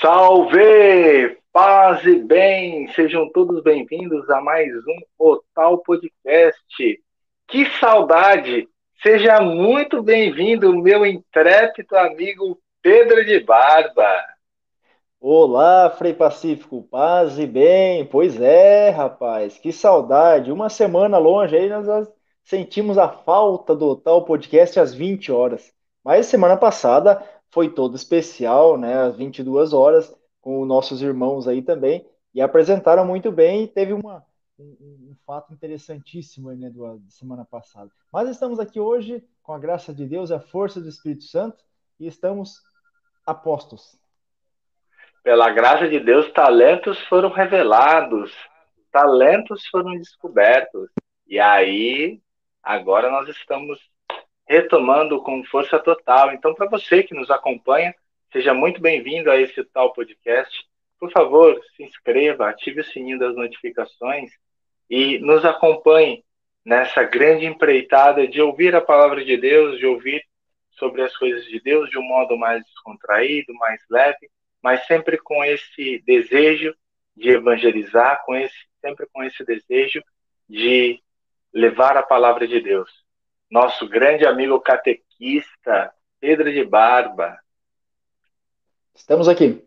Salve! Paz e bem! Sejam todos bem-vindos a mais um Otal Podcast. Que saudade! Seja muito bem-vindo, meu intrépido amigo Pedro de Barba. Olá, Frei Pacífico, paz e bem. Pois é, rapaz, que saudade. Uma semana longe aí, nós sentimos a falta do tal podcast às 20 horas. Mas semana passada foi todo especial, né, às 22 horas, com nossos irmãos aí também, e apresentaram muito bem e teve uma, um, um fato interessantíssimo aí, né, do, semana passada. Mas estamos aqui hoje, com a graça de Deus a força do Espírito Santo, e estamos apostos. Pela graça de Deus, talentos foram revelados, talentos foram descobertos. E aí, agora nós estamos retomando com força total. Então, para você que nos acompanha, seja muito bem-vindo a esse tal podcast. Por favor, se inscreva, ative o sininho das notificações e nos acompanhe nessa grande empreitada de ouvir a palavra de Deus, de ouvir sobre as coisas de Deus de um modo mais descontraído, mais leve, mas sempre com esse desejo de evangelizar, com esse sempre com esse desejo de levar a palavra de Deus. Nosso grande amigo catequista, Pedro de Barba. Estamos aqui.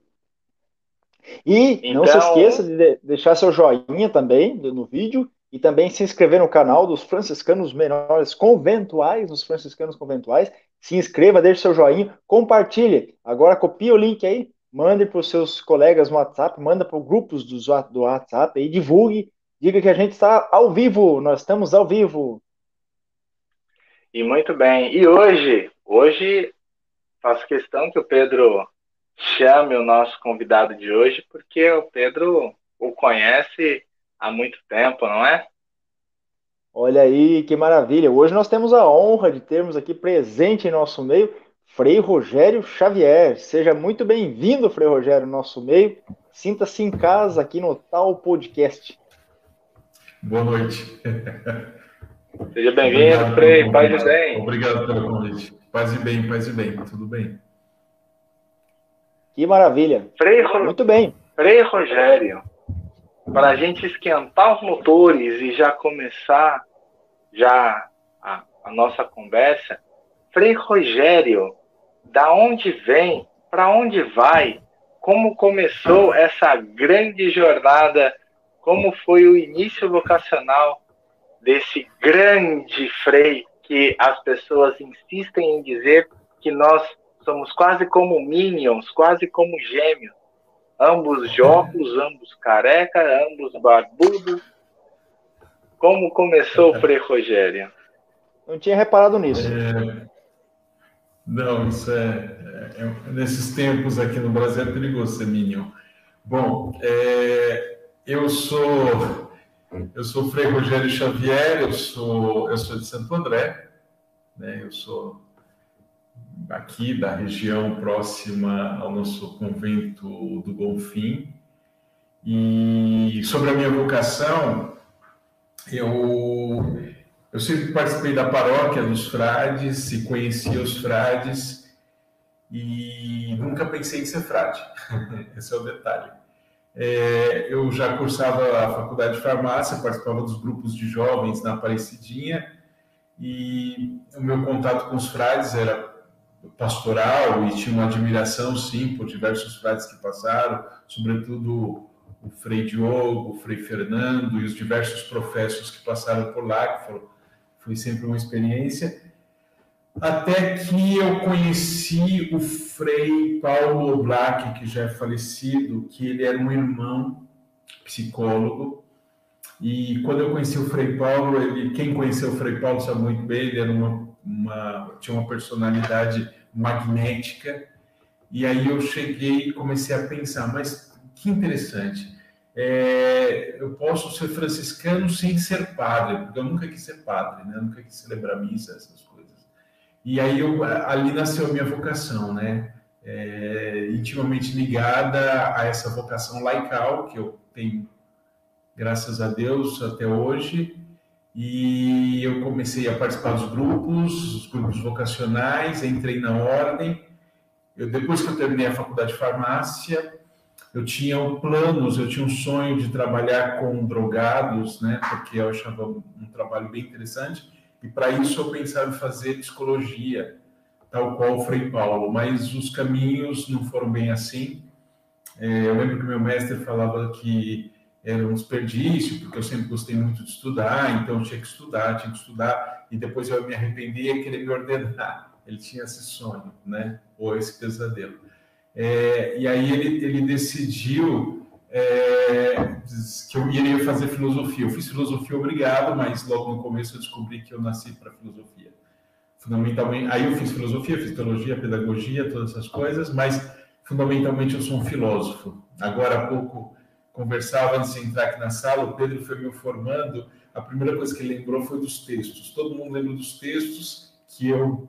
E então... não se então- esqueça de deixar seu joinha também no vídeo e também se inscrever no canal dos franciscanos menores conventuais, dos franciscanos conventuais. Se inscreva, deixe seu joinha, compartilhe. Agora copie o link aí, mande para os seus colegas no WhatsApp, manda para os grupos do, do WhatsApp e divulgue Diga que a gente está ao vivo, nós estamos ao vivo. E muito bem. E hoje, hoje faço questão que o Pedro chame o nosso convidado de hoje, porque o Pedro o conhece há muito tempo, não é? Olha aí, que maravilha. Hoje nós temos a honra de termos aqui presente em nosso meio Frei Rogério Xavier. Seja muito bem-vindo, Frei Rogério, no nosso meio. Sinta-se em casa aqui no Tal Podcast. Boa noite. Seja bem-vindo, Frei. Paz e bem. Obrigado pelo convite. Paz e bem, paz e bem. Tudo bem? Que maravilha. Frei, Muito bem. Frei Rogério, para a gente esquentar os motores e já começar já a, a nossa conversa, Frei Rogério, da onde vem, para onde vai, como começou essa grande jornada como foi o início vocacional desse grande frei que as pessoas insistem em dizer que nós somos quase como minions, quase como gêmeos, ambos jocos, ambos careca, ambos barbudos. Como começou o Frei Rogério? Não tinha reparado nisso. É... Não, isso é, é, é, Nesses tempos aqui no Brasil é perigoso ser minion. Bom, é, eu sou eu sou Frei Rogério Xavier, eu sou eu sou de Santo André, né? Eu sou aqui da região próxima ao nosso convento do Bonfim. E sobre a minha vocação, eu eu sempre participei da paróquia dos frades e conhecia os frades e nunca pensei em ser frade. Esse é o detalhe. É, eu já cursava a faculdade de farmácia, participava dos grupos de jovens na Aparecidinha e o meu contato com os frades era pastoral e tinha uma admiração, sim, por diversos frades que passaram, sobretudo o Frei Diogo, o Frei Fernando e os diversos professos que passaram por lá, que foram, foi sempre uma experiência até que eu conheci o Frei Paulo Black, que já é falecido, que ele era um irmão psicólogo. E quando eu conheci o Frei Paulo, ele, quem conheceu o Frei Paulo sabe muito bem, ele era uma, uma, tinha uma personalidade magnética. E aí eu cheguei e comecei a pensar, mas que interessante. É, eu posso ser franciscano sem ser padre, porque eu nunca quis ser padre, né? Eu nunca quis celebrar missa, essas coisas. E aí eu, ali nasceu a minha vocação, né? É, intimamente ligada a essa vocação laical que eu tenho, graças a Deus, até hoje. E eu comecei a participar dos grupos, os grupos vocacionais, entrei na ordem. eu, depois que eu terminei a faculdade de farmácia, eu tinha planos, eu tinha um sonho de trabalhar com drogados, né? Porque eu achava um trabalho bem interessante. E para isso eu pensava em fazer psicologia, tal qual o Frei Paulo. Mas os caminhos não foram bem assim. É, eu lembro que meu mestre falava que era um desperdício, porque eu sempre gostei muito de estudar, então eu tinha que estudar, tinha que estudar, e depois eu me arrependia e queria me ordenar. Ele tinha esse sonho, né? Ou esse pesadelo. É, e aí ele, ele decidiu é, que eu iria fazer filosofia. Eu fiz filosofia obrigado, mas logo no começo eu descobri que eu nasci para filosofia. Fundamentalmente, aí eu fiz filosofia, fiz teologia, pedagogia, todas essas coisas, mas fundamentalmente eu sou um filósofo. Agora há pouco conversava antes de entrar aqui na sala, o Pedro foi me formando, a primeira coisa que ele lembrou foi dos textos. Todo mundo lembra dos textos que eu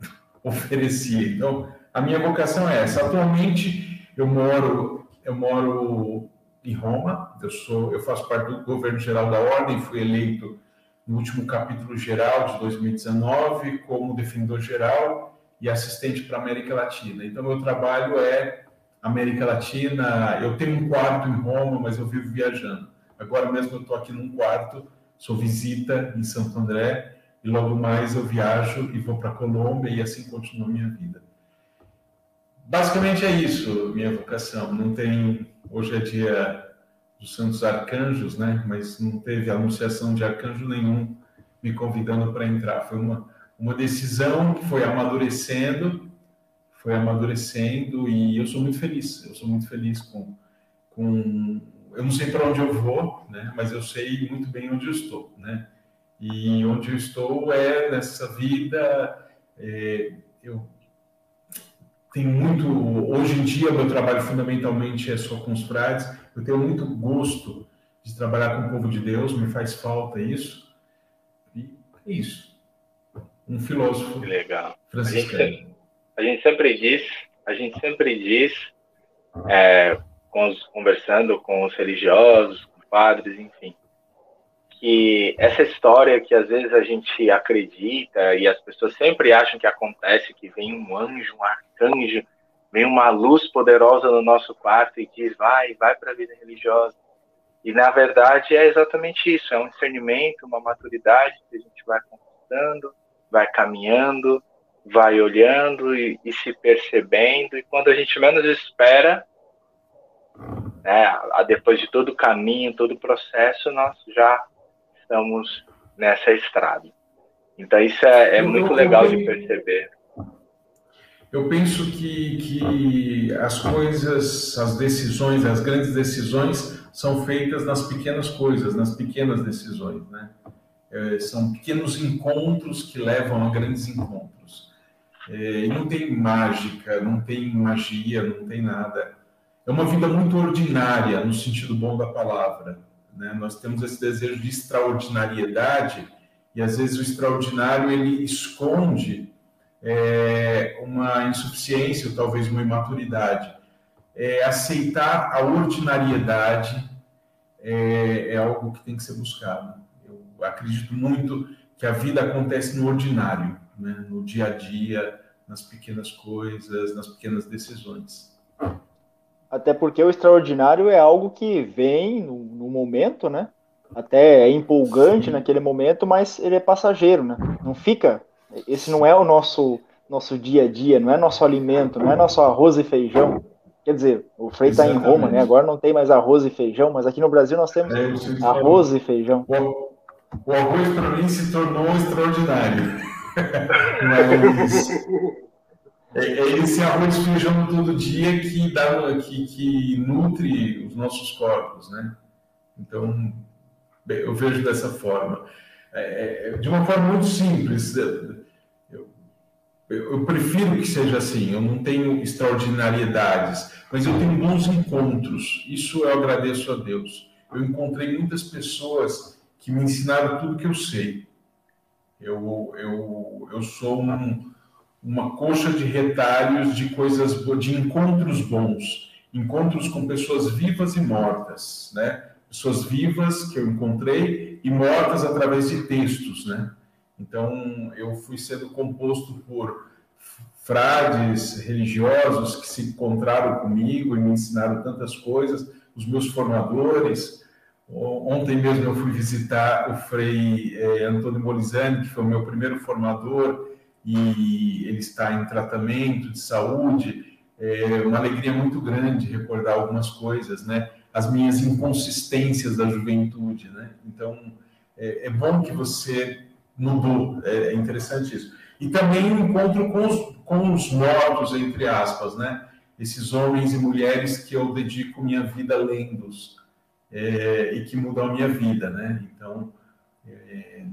oferecia. Então, a minha vocação é essa. Atualmente eu moro eu moro em Roma. Eu sou eu faço parte do governo geral da ordem. Fui eleito no último capítulo geral de 2019 como defensor geral e assistente para a América Latina. Então meu trabalho é América Latina. Eu tenho um quarto em Roma, mas eu vivo viajando. Agora mesmo eu estou aqui num quarto, sou visita em Santo André e logo mais eu viajo e vou para Colômbia e assim continua a minha vida. Basicamente é isso, minha vocação. Não tem. Hoje é dia dos Santos Arcanjos, né? Mas não teve anunciação de arcanjo nenhum me convidando para entrar. Foi uma, uma decisão que foi amadurecendo, foi amadurecendo e eu sou muito feliz. Eu sou muito feliz com. com eu não sei para onde eu vou, né? Mas eu sei muito bem onde eu estou, né? E onde eu estou é nessa vida. É, eu tenho muito. Hoje em dia, meu trabalho fundamentalmente é só com os frades. Eu tenho muito gosto de trabalhar com o povo de Deus, me faz falta isso. E é isso. Um filósofo. Que legal. Franciscano. A gente, a gente, sempre diz, a gente sempre diz, é, com os, conversando com os religiosos, com padres, enfim, que essa história que às vezes a gente acredita e as pessoas sempre acham que acontece, que vem um anjo, um arcanjo, vem uma luz poderosa no nosso quarto e diz, vai, vai para a vida religiosa. E na verdade é exatamente isso, é um discernimento, uma maturidade que a gente vai conquistando, vai caminhando, vai olhando e, e se percebendo, e quando a gente menos espera, né, depois de todo o caminho, todo o processo, nós já estamos nessa estrada. Então, isso é, é muito legal de perceber. Eu penso que, que as coisas, as decisões, as grandes decisões são feitas nas pequenas coisas, nas pequenas decisões, né? É, são pequenos encontros que levam a grandes encontros. É, e não tem mágica, não tem magia, não tem nada. É uma vida muito ordinária, no sentido bom da palavra. Né? Nós temos esse desejo de extraordinariedade e às vezes o extraordinário ele esconde é, uma insuficiência ou talvez uma imaturidade. É, aceitar a ordinariedade é, é algo que tem que ser buscado. Eu acredito muito que a vida acontece no ordinário, né? no dia a dia, nas pequenas coisas, nas pequenas decisões. Até porque o extraordinário é algo que vem no, no momento, né? Até é empolgante Sim. naquele momento, mas ele é passageiro, né? Não fica. Esse não é o nosso nosso dia a dia, não é nosso alimento, não é nosso arroz e feijão. Quer dizer, o Frei está em Roma, né? Agora não tem mais arroz e feijão, mas aqui no Brasil nós temos é, arroz e feijão. O, o arroz para mim se tornou extraordinário. mas esse arroz feijão todo dia que, dá, que, que nutre os nossos corpos, né? Então, eu vejo dessa forma. É, é, de uma forma muito simples, eu, eu, prefiro que seja assim. Eu não tenho extraordinariedades, mas eu tenho bons encontros. Isso eu agradeço a Deus. Eu encontrei muitas pessoas que me ensinaram tudo que eu sei. Eu, eu, eu sou um, uma coxa de retalhos de coisas, de encontros bons, encontros com pessoas vivas e mortas, né? Pessoas vivas que eu encontrei e mortas através de textos, né? Então, eu fui sendo composto por frades religiosos que se encontraram comigo e me ensinaram tantas coisas, os meus formadores. Ontem mesmo eu fui visitar o Frei eh, Antônio Molizani, que foi o meu primeiro formador, e ele está em tratamento de saúde. É uma alegria muito grande recordar algumas coisas, né? As minhas inconsistências da juventude, né? Então, é, é bom que você mudou, é interessante isso. E também o encontro com os, com os mortos, entre aspas, né? Esses homens e mulheres que eu dedico minha vida lendo-os é, e que mudam a minha vida, né? Então, é,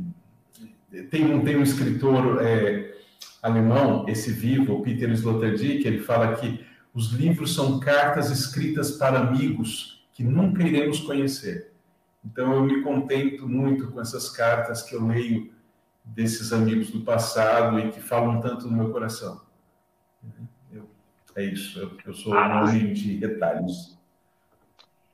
tem, um, tem um escritor é, alemão, esse vivo, Peter Sloterdijk, ele fala que os livros são cartas escritas para amigos que nunca iremos conhecer. Então eu me contento muito com essas cartas que eu leio desses amigos do passado e que falam tanto no meu coração. Eu, é isso, eu, eu sou um homem de detalhes.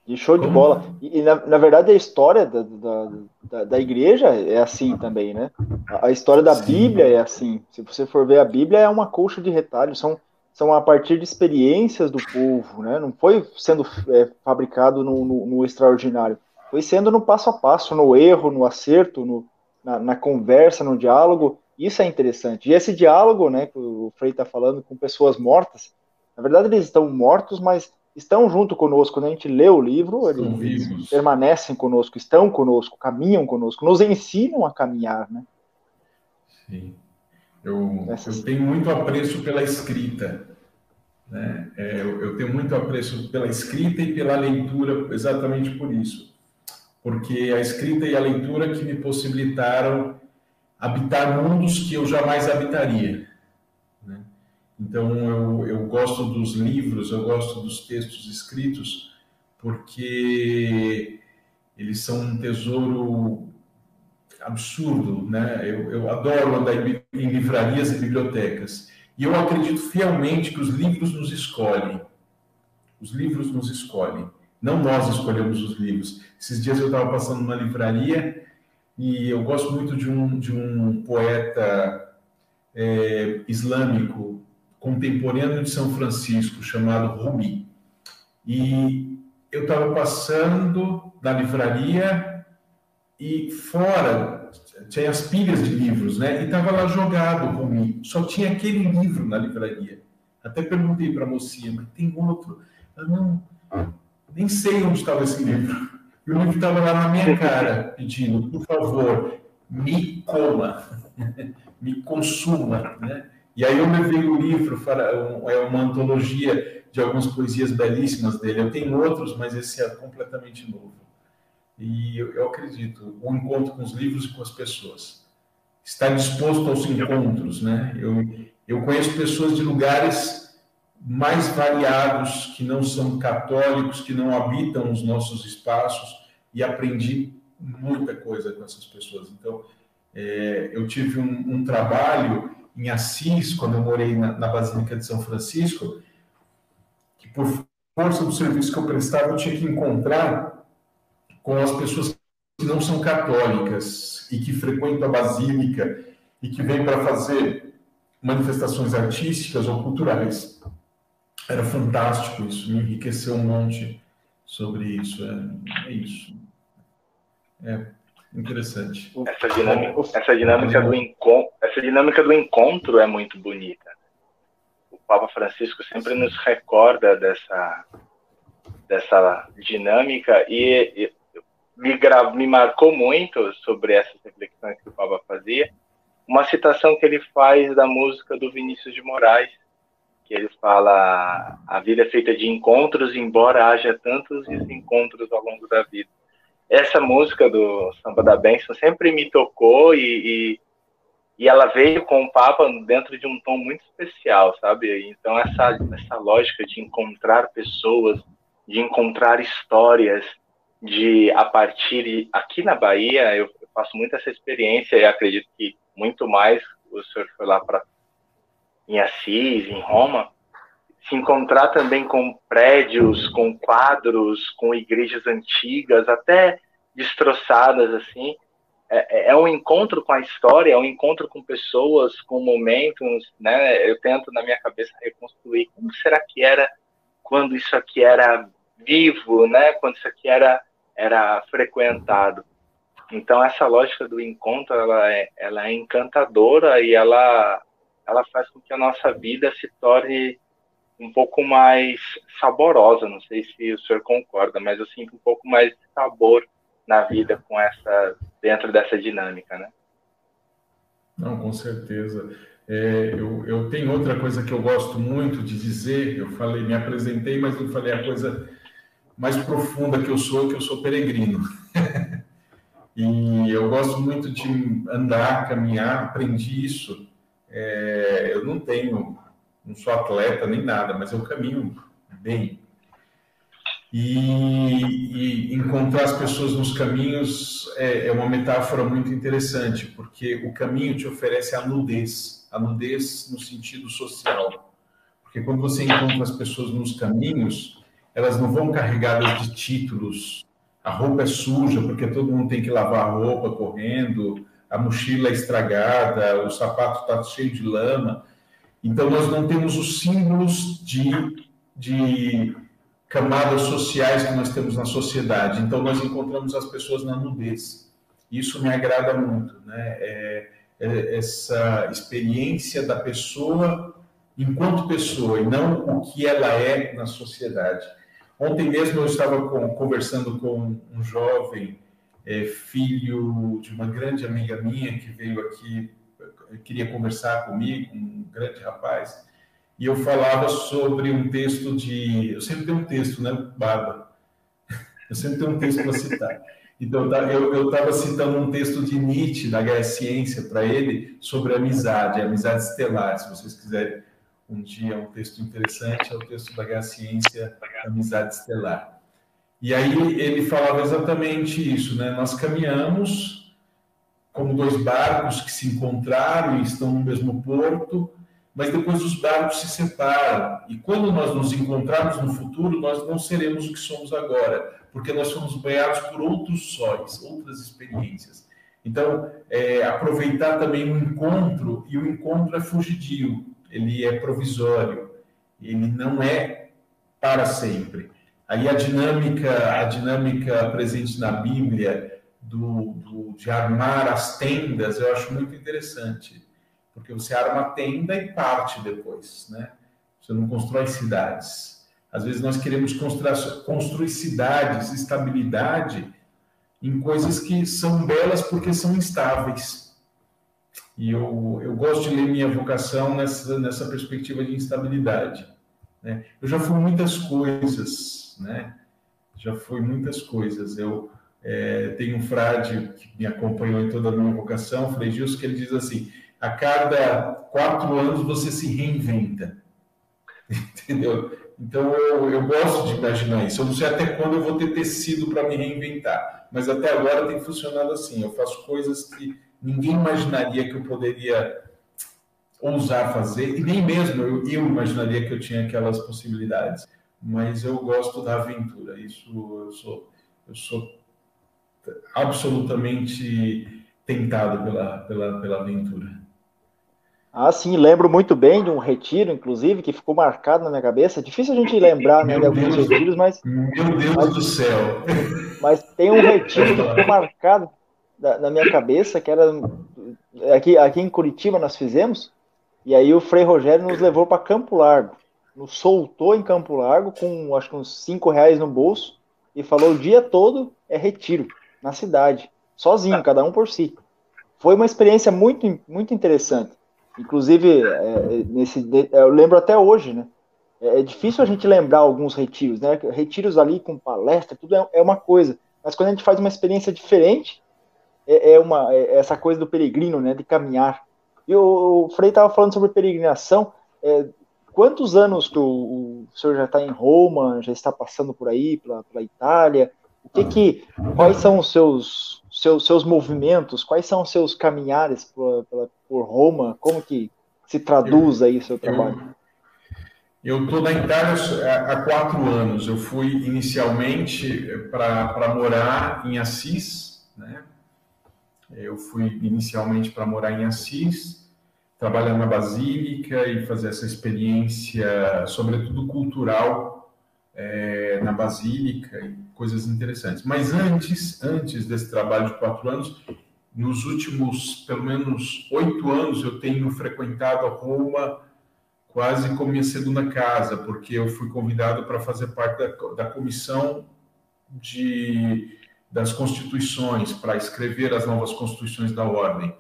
E show de bola. E, na, na, verdade, a história da, da, da, da, igreja é assim também, né? A, a história da Sim. Bíblia é assim. Se você for ver a Bíblia, é uma colcha de retalhos. São, são a partir de experiências do povo, né? Não foi sendo é, fabricado no, no, no, extraordinário. Foi sendo no passo a passo, no erro, no acerto, no, na, na conversa, no diálogo. Isso é interessante. E esse diálogo, né, que o Frei está falando com pessoas mortas, na verdade eles estão mortos, mas estão junto conosco. Quando a gente lê o livro, eles permanecem conosco, estão conosco, caminham conosco, nos ensinam a caminhar, né? Sim. Eu, eu tenho muito apreço pela escrita. Né? É, eu, eu, tenho muito apreço pela escrita e pela leitura, exatamente por isso. Porque a escrita e a leitura que me possibilitaram habitar mundos que eu jamais habitaria. Então, eu, eu gosto dos livros, eu gosto dos textos escritos, porque eles são um tesouro absurdo, né? Eu, eu adoro andar em, livrarias e bibliotecas. E eu acredito fielmente que os livros nos escolhem. Os livros nos escolhem. Não nós escolhemos os livros. Esses dias eu estava passando numa livraria e eu gosto muito de um, de um poeta é, islâmico contemporâneo de São Francisco, chamado Rumi. E eu estava passando na livraria e fora tinha as pilhas de livros, né? E estava lá jogado Rumi. Só tinha aquele livro na livraria. Até perguntei para a mocinha, mas tem outro? Eu não, nem sei onde estava esse livro. E o livro estava lá na minha cara, pedindo, por favor, me coma, me consuma, né? E aí eu levei o livro, é uma antologia de algumas poesias belíssimas dele. Eu tenho outros, mas esse é completamente novo. E eu, acredito, o encontro com os livros e com as pessoas. Estar disposto aos encontros, né? Eu, eu conheço pessoas de lugares mais variados, que não são católicos, que não habitam os nossos espaços, e aprendi muita coisa com essas pessoas. Então, é, eu tive um, um trabalho em Assis, quando eu morei na, na Basílica de São Francisco, que por força do serviço que eu prestava, eu tinha que encontrar com as pessoas que não são católicas e que frequentam a Basílica e que vêm para fazer manifestações artísticas ou culturais. Era fantástico isso, me enriqueceu um monte sobre isso. É, é isso. É, Interessante. Essa dinâmica, essa dinâmica do encontro, essa dinâmica do encontro é muito bonita. O Papa Francisco sempre nos recorda dessa dessa dinâmica e, e me, me marcou muito sobre essas reflexões que o Papa fazia. Uma citação que ele faz da música do Vinícius de Moraes, que ele fala: a vida é feita de encontros, embora haja tantos desencontros ao longo da vida essa música do Samba da Benção sempre me tocou e, e, e, ela veio com o Papa dentro de um tom muito especial, sabe? Então, essa, essa lógica de encontrar pessoas, de encontrar histórias, de a partir aqui na Bahia, eu faço muito essa experiência e acredito que muito mais o senhor foi lá para em Assis, em Roma, se encontrar também com prédios, com quadros, com igrejas antigas, até destroçadas assim, é, é um encontro com a história, é um encontro com pessoas, com momentos, né? Eu tento na minha cabeça reconstruir como será que era quando isso aqui era vivo, né? Quando isso aqui era era frequentado. Então essa lógica do encontro ela é, ela é encantadora e ela ela faz com que a nossa vida se torne um pouco mais saborosa. Não sei se o senhor concorda, mas eu sinto um pouco mais de sabor na vida com essa dentro dessa dinâmica, né? Não, com certeza. É, eu, eu tenho outra coisa que eu gosto muito de dizer. Eu falei, me apresentei, mas não falei a coisa mais profunda que eu sou, que eu sou peregrino. e eu gosto muito de andar, caminhar, aprendi isso. É, eu não tenho, não sou atleta nem nada, mas eu caminho bem. E, e encontrar as pessoas nos caminhos é, é uma metáfora muito interessante, porque o caminho te oferece a nudez, a nudez no sentido social. Porque quando você encontra as pessoas nos caminhos, elas não vão carregadas de títulos. A roupa é suja porque todo mundo tem que lavar a roupa correndo, a mochila é estragada, o sapato está cheio de lama. Então, nós não temos os símbolos de, de camadas sociais que nós temos na sociedade. Então, nós encontramos as pessoas na nudez. Isso me agrada muito, né? É, é essa experiência da pessoa enquanto pessoa e não o que ela é na sociedade. Ontem mesmo eu estava com, conversando com um jovem, é, filho de uma grande amiga minha que veio aqui, queria conversar comigo, um grande rapaz, e eu falava sobre um texto de. Eu sempre tenho um texto, né, Barba? Eu sempre tenho um texto para citar. Então, eu estava citando um texto de Nietzsche, da Guerra Ciência, para ele, sobre amizade, amizade estelar, se vocês quiserem um dia um texto interessante, é o texto da Guerra Ciência, Amizade Estelar. E aí ele falava exatamente isso, né? Nós caminhamos como dois barcos que se encontraram e estão no mesmo porto, mas depois os barcos se separam. E quando nós nos encontrarmos no futuro, nós não seremos o que somos agora, porque nós fomos banhados por outros sóis, outras experiências. Então, é, aproveitar também o encontro, e o encontro é fugidio ele é provisório, ele não é para sempre. Aí a dinâmica, a dinâmica presente na Bíblia do, do, de armar as tendas, eu acho muito interessante, porque você arma a tenda e parte depois, né? Você não constrói cidades. Às vezes nós queremos construir, construir cidades, estabilidade em coisas que são belas porque são instáveis. E eu, eu gosto de ler minha vocação nessa, nessa perspectiva de instabilidade. Né? Eu já fui muitas coisas, né? Já fui muitas coisas. Eu é, tenho um frade que me acompanhou em toda a minha vocação, Frei Gilson, que ele diz assim: a cada quatro anos você se reinventa. Entendeu? Então eu, eu gosto de imaginar isso. Eu não sei até quando eu vou ter tecido para me reinventar, mas até agora tem funcionado assim. Eu faço coisas que ninguém imaginaria que eu poderia ousar fazer, e nem mesmo eu, eu imaginaria que eu tinha aquelas possibilidades. Mas eu gosto da aventura, isso eu sou, eu sou absolutamente tentado pela, pela, pela aventura. Ah, sim, lembro muito bem de um retiro, inclusive, que ficou marcado na minha cabeça. É difícil a gente lembrar né, de alguns Deus, retiros, mas. Meu Deus mas, do céu! Mas tem um retiro que ficou marcado da, na minha cabeça, que era aqui, aqui em Curitiba nós fizemos, e aí o Frei Rogério nos levou para Campo Largo, nos soltou em Campo Largo com acho que uns cinco reais no bolso e falou o dia todo é retiro na cidade, sozinho, cada um por si. Foi uma experiência muito, muito interessante. Inclusive, é, nesse, eu lembro até hoje, né? É, é difícil a gente lembrar alguns retiros, né? Retiros ali com palestra, tudo é, é uma coisa. Mas quando a gente faz uma experiência diferente, é, é uma é essa coisa do peregrino, né, de caminhar. E o, o Frei estava falando sobre peregrinação. É, quantos anos que o, o senhor já está em Roma, já está passando por aí, pela, pela Itália? O que que, quais são os seus, seus, seus movimentos? Quais são os seus caminhares por, por Roma? Como que se traduz aí o seu trabalho? Eu estou na Itália há quatro anos. Eu fui inicialmente para morar em Assis, né? Eu fui inicialmente para morar em Assis, trabalhar na Basílica e fazer essa experiência, sobretudo cultural, é, na Basílica e coisas interessantes. Mas antes, antes desse trabalho de quatro anos, nos últimos pelo menos oito anos eu tenho frequentado Roma quase como minha segunda casa, porque eu fui convidado para fazer parte da, da comissão de, das constituições, para escrever as novas constituições da ordem.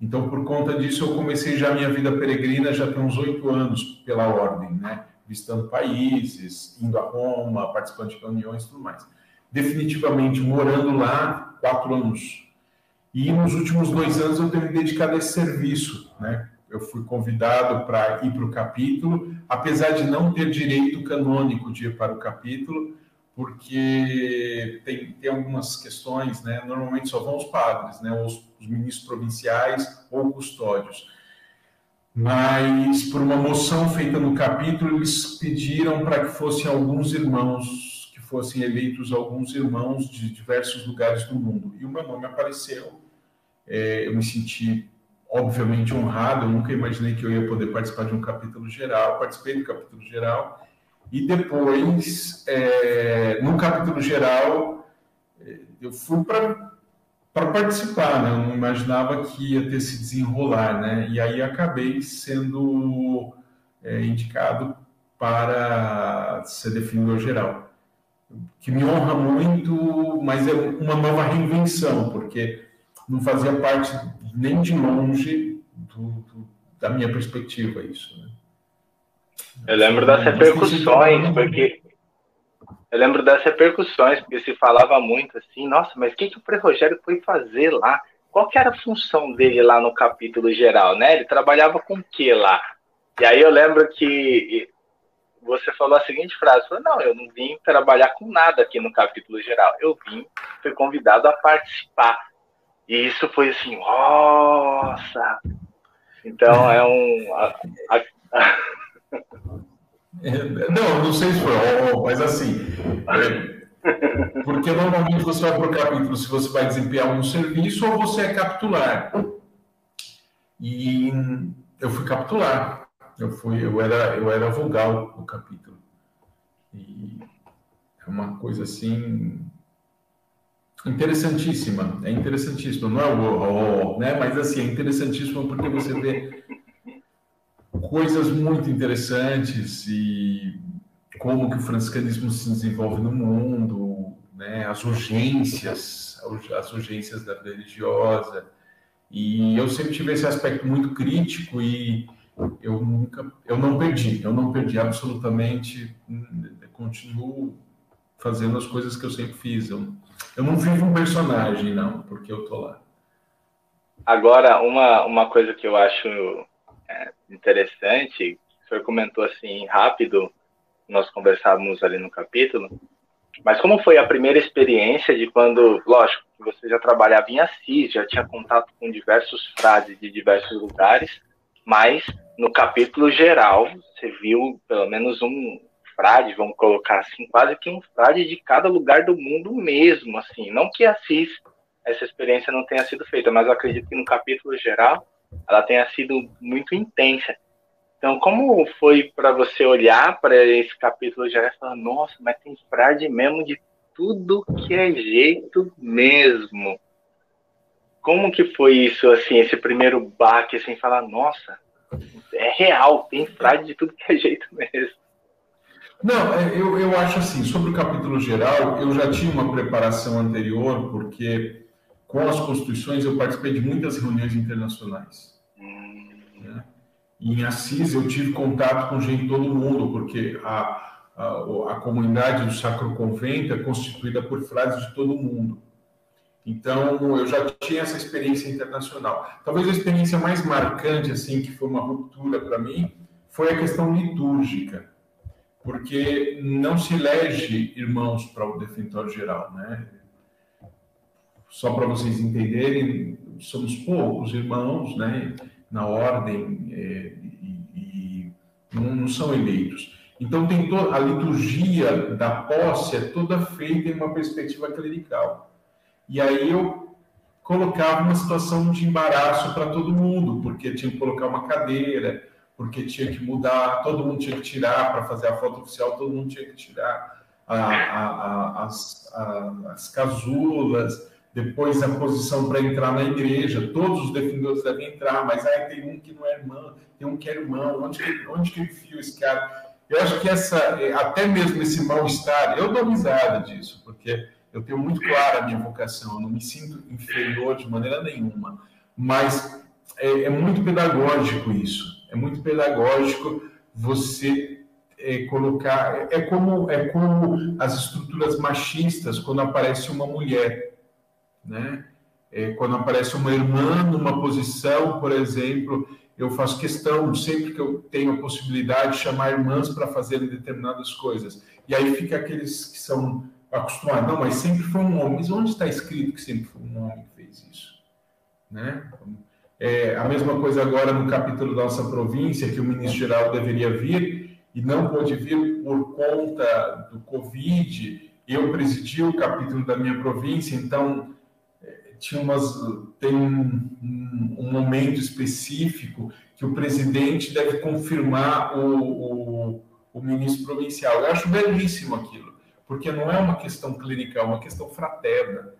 Então, por conta disso, eu comecei já a minha vida peregrina, já tem uns oito anos pela ordem, né? Visitando países, indo a Roma, participando de reuniões e tudo mais. Definitivamente, morando lá, quatro anos. E nos últimos dois anos eu tenho me dedicado a esse serviço, né? eu fui convidado para ir para o capítulo, apesar de não ter direito canônico de ir para o capítulo, porque tem, tem algumas questões, né? Normalmente só vão os padres, né? Os, os ministros provinciais ou custódios. Mas por uma moção feita no capítulo, eles pediram para que fossem alguns irmãos, fossem eleitos alguns irmãos de diversos lugares do mundo. E o meu nome apareceu. É, eu me senti obviamente honrado, eu nunca imaginei que eu ia poder participar de um capítulo geral, participei do capítulo geral, e depois, é, no capítulo geral, é, eu fui para participar, né? eu não imaginava que ia ter se desenrolar, né? e aí acabei sendo é, indicado para ser definidor geral, que me honra muito, mas é uma nova reinvenção, porque não fazia parte nem de longe do, do, da minha perspectiva isso. Né? Eu lembro das repercussões, porque eu lembro das repercussões, porque se falava muito assim, nossa, mas o que, que o Frei Rogério foi fazer lá? Qual que era a função dele lá no capítulo geral, né? Ele trabalhava com o que lá? E aí eu lembro que você falou a seguinte frase, falou, não, eu não vim trabalhar com nada aqui no capítulo geral, eu vim, fui convidado a participar. E isso foi assim, nossa! Então é um. A, a... É, não, não sei se foi, mas assim. É, porque normalmente você vai para o capítulo se você vai desempenhar um serviço ou você é capitular. E eu fui capitular. Eu fui, eu era, eu era vogal no capítulo. E é uma coisa assim Interessantíssima, é interessantíssima, não é o, o, né? Mas assim, é interessantíssima porque você vê coisas muito interessantes e como que o franciscanismo se desenvolve no mundo, né? As urgências, as urgências da religiosa. E eu sempre tive esse aspecto muito crítico e eu nunca, eu não perdi, eu não perdi absolutamente, continuo fazendo as coisas que eu sempre fiz. Eu, eu não vivo um personagem, não, porque eu tô lá. Agora, uma, uma coisa que eu acho é, interessante, o senhor comentou assim rápido, nós conversávamos ali no capítulo, mas como foi a primeira experiência de quando, lógico, você já trabalhava em Assis, já tinha contato com diversos frades de diversos lugares, mas no capítulo geral, você viu pelo menos um, frade, vamos colocar assim, quase que um frade de cada lugar do mundo mesmo, assim. Não que Assis essa experiência não tenha sido feita, mas eu acredito que no capítulo geral ela tenha sido muito intensa. Então, como foi para você olhar para esse capítulo geral e falar, nossa, mas tem frade mesmo de tudo que é jeito mesmo? Como que foi isso, assim, esse primeiro baque, assim, falar, nossa, é real, tem frade de tudo que é jeito mesmo. Não, é, eu, eu acho assim, sobre o capítulo geral, eu já tinha uma preparação anterior, porque com as constituições eu participei de muitas reuniões internacionais. Né? E em Assis eu tive contato com gente de todo mundo, porque a, a, a comunidade do Sacro Convento é constituída por frases de todo mundo. Então, eu já tinha essa experiência internacional. Talvez a experiência mais marcante, assim, que foi uma ruptura para mim, foi a questão litúrgica porque não se elege irmãos para o defensor geral, né? Só para vocês entenderem, somos poucos irmãos, né? Na ordem é, e, e não, não, são eleitos. Então tem a liturgia da posse é toda feita em uma perspectiva clerical. E aí eu colocava uma situação de embaraço para todo mundo, porque tinha que colocar uma cadeira, porque tinha que mudar, todo mundo tinha que tirar para fazer a foto oficial, todo mundo tinha que tirar a, a, a, as, as casulas, depois a posição para entrar na igreja, todos os defensores devem entrar, mas aí tem um que não é irmão, tem um que é irmão, onde que, onde que enfio esse cara? Eu acho que essa, até mesmo esse mal-estar, eu dou risada disso, porque eu tenho muito clara a minha vocação, eu não me sinto inferior de maneira nenhuma, mas é, é muito pedagógico isso, é muito pedagógico você é, colocar, é como, é como as estruturas machistas quando aparece uma mulher, né? É, quando aparece uma irmã numa posição, por exemplo, eu faço questão, sempre que eu tenho a possibilidade, de chamar irmãs para fazerem determinadas coisas. E aí fica aqueles que são acostumado, não, mas sempre foi um homem. Mas onde está escrito que sempre foi um homem que fez isso? Né? É, a mesma coisa agora no capítulo da nossa província, que o ministro-geral deveria vir e não pôde vir por conta do Covid. Eu presidi o capítulo da minha província, então é, tinha umas, tem um, um, momento específico que o presidente deve confirmar o, o, o ministro provincial. Eu acho belíssimo aquilo porque não é uma questão clínica, é uma questão fraterna.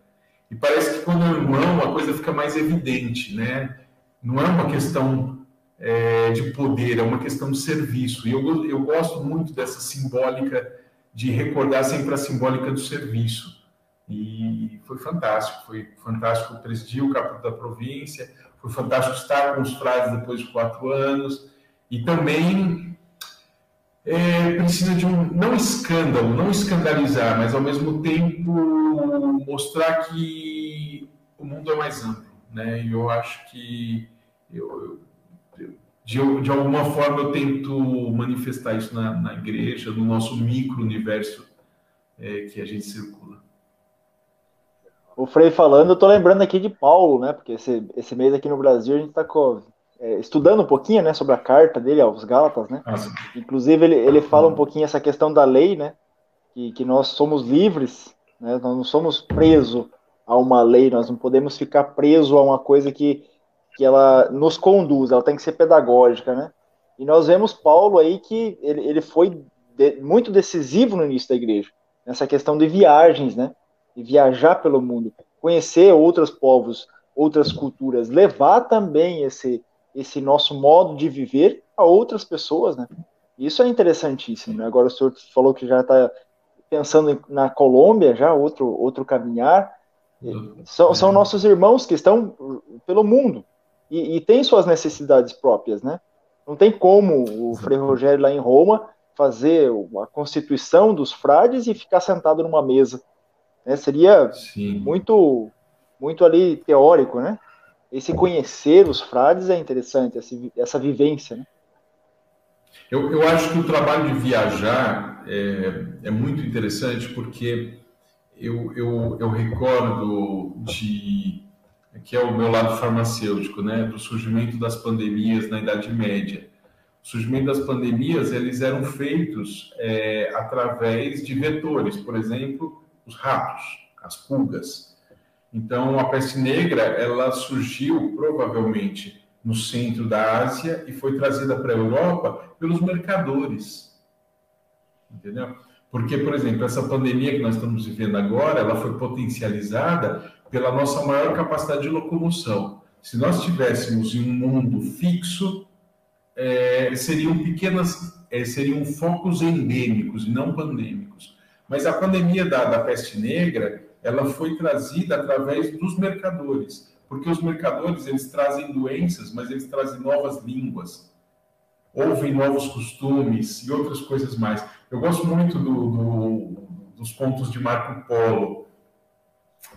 E parece que quando é irmão, a coisa fica mais evidente, né? Não é uma questão é, de poder, é uma questão de serviço. E eu, eu gosto muito dessa simbólica, de recordar sempre a simbólica do serviço. E foi fantástico, foi fantástico presidir o capítulo da província, foi fantástico estar com os frades depois de quatro anos, e também é, precisa de um, não escândalo, não escandalizar, mas ao mesmo tempo mostrar que o mundo é mais amplo, né? E eu acho que eu, eu, de, de alguma forma eu tento manifestar isso na, na igreja, no nosso micro-universo é, que a gente circula. O Frei falando, eu tô lembrando aqui de Paulo, né? Porque esse, esse mês aqui no Brasil a gente tá com é, estudando um pouquinho, né, sobre a carta dele aos Gálatas, né? Nossa. Inclusive ele, ele fala um pouquinho essa questão da lei, né? Que, que nós somos livres, né? Nós não somos presos a uma lei, nós não podemos ficar preso a uma coisa que, que ela nos conduz, ela tem que ser pedagógica, né? E nós vemos Paulo aí que ele, ele foi de, muito decisivo no início da igreja, nessa questão de viagens, né? De viajar pelo mundo, conhecer outros povos, outras culturas, levar também esse esse nosso modo de viver a outras pessoas, né? Isso é interessantíssimo. Né? Agora o senhor falou que já está pensando na Colômbia, já outro outro caminhar. São, são nossos irmãos que estão pelo mundo e, e têm suas necessidades próprias, né? Não tem como o Frei Rogério lá em Roma fazer a constituição dos frades e ficar sentado numa mesa. Né? Seria Sim. muito muito ali teórico, né? Esse conhecer os frades é interessante, essa, vivência, né? Eu, eu acho que o trabalho de viajar é, é muito interessante porque eu, eu, eu recordo de que é o meu lado farmacêutico, né, do surgimento das pandemias na Idade Média. O surgimento das pandemias eles eram feitos é, através de vetores, por exemplo, os ratos, as pulgas. Então, a peste negra, ela surgiu provavelmente no centro da Ásia e foi trazida para a Europa pelos mercadores. Entendeu? Porque, por exemplo, essa pandemia que nós estamos vivendo agora, ela foi potencializada pela nossa maior capacidade de locomoção. Se nós estivéssemos em um mundo fixo, é, seriam pequenas, é, seriam focos endêmicos e não pandêmicos. Mas a pandemia da, da peste negra, ela foi trazida através dos mercadores, porque os mercadores eles trazem doenças, mas eles trazem novas línguas, ouvem novos costumes e outras coisas mais. Eu gosto muito do, do, dos pontos de Marco Polo.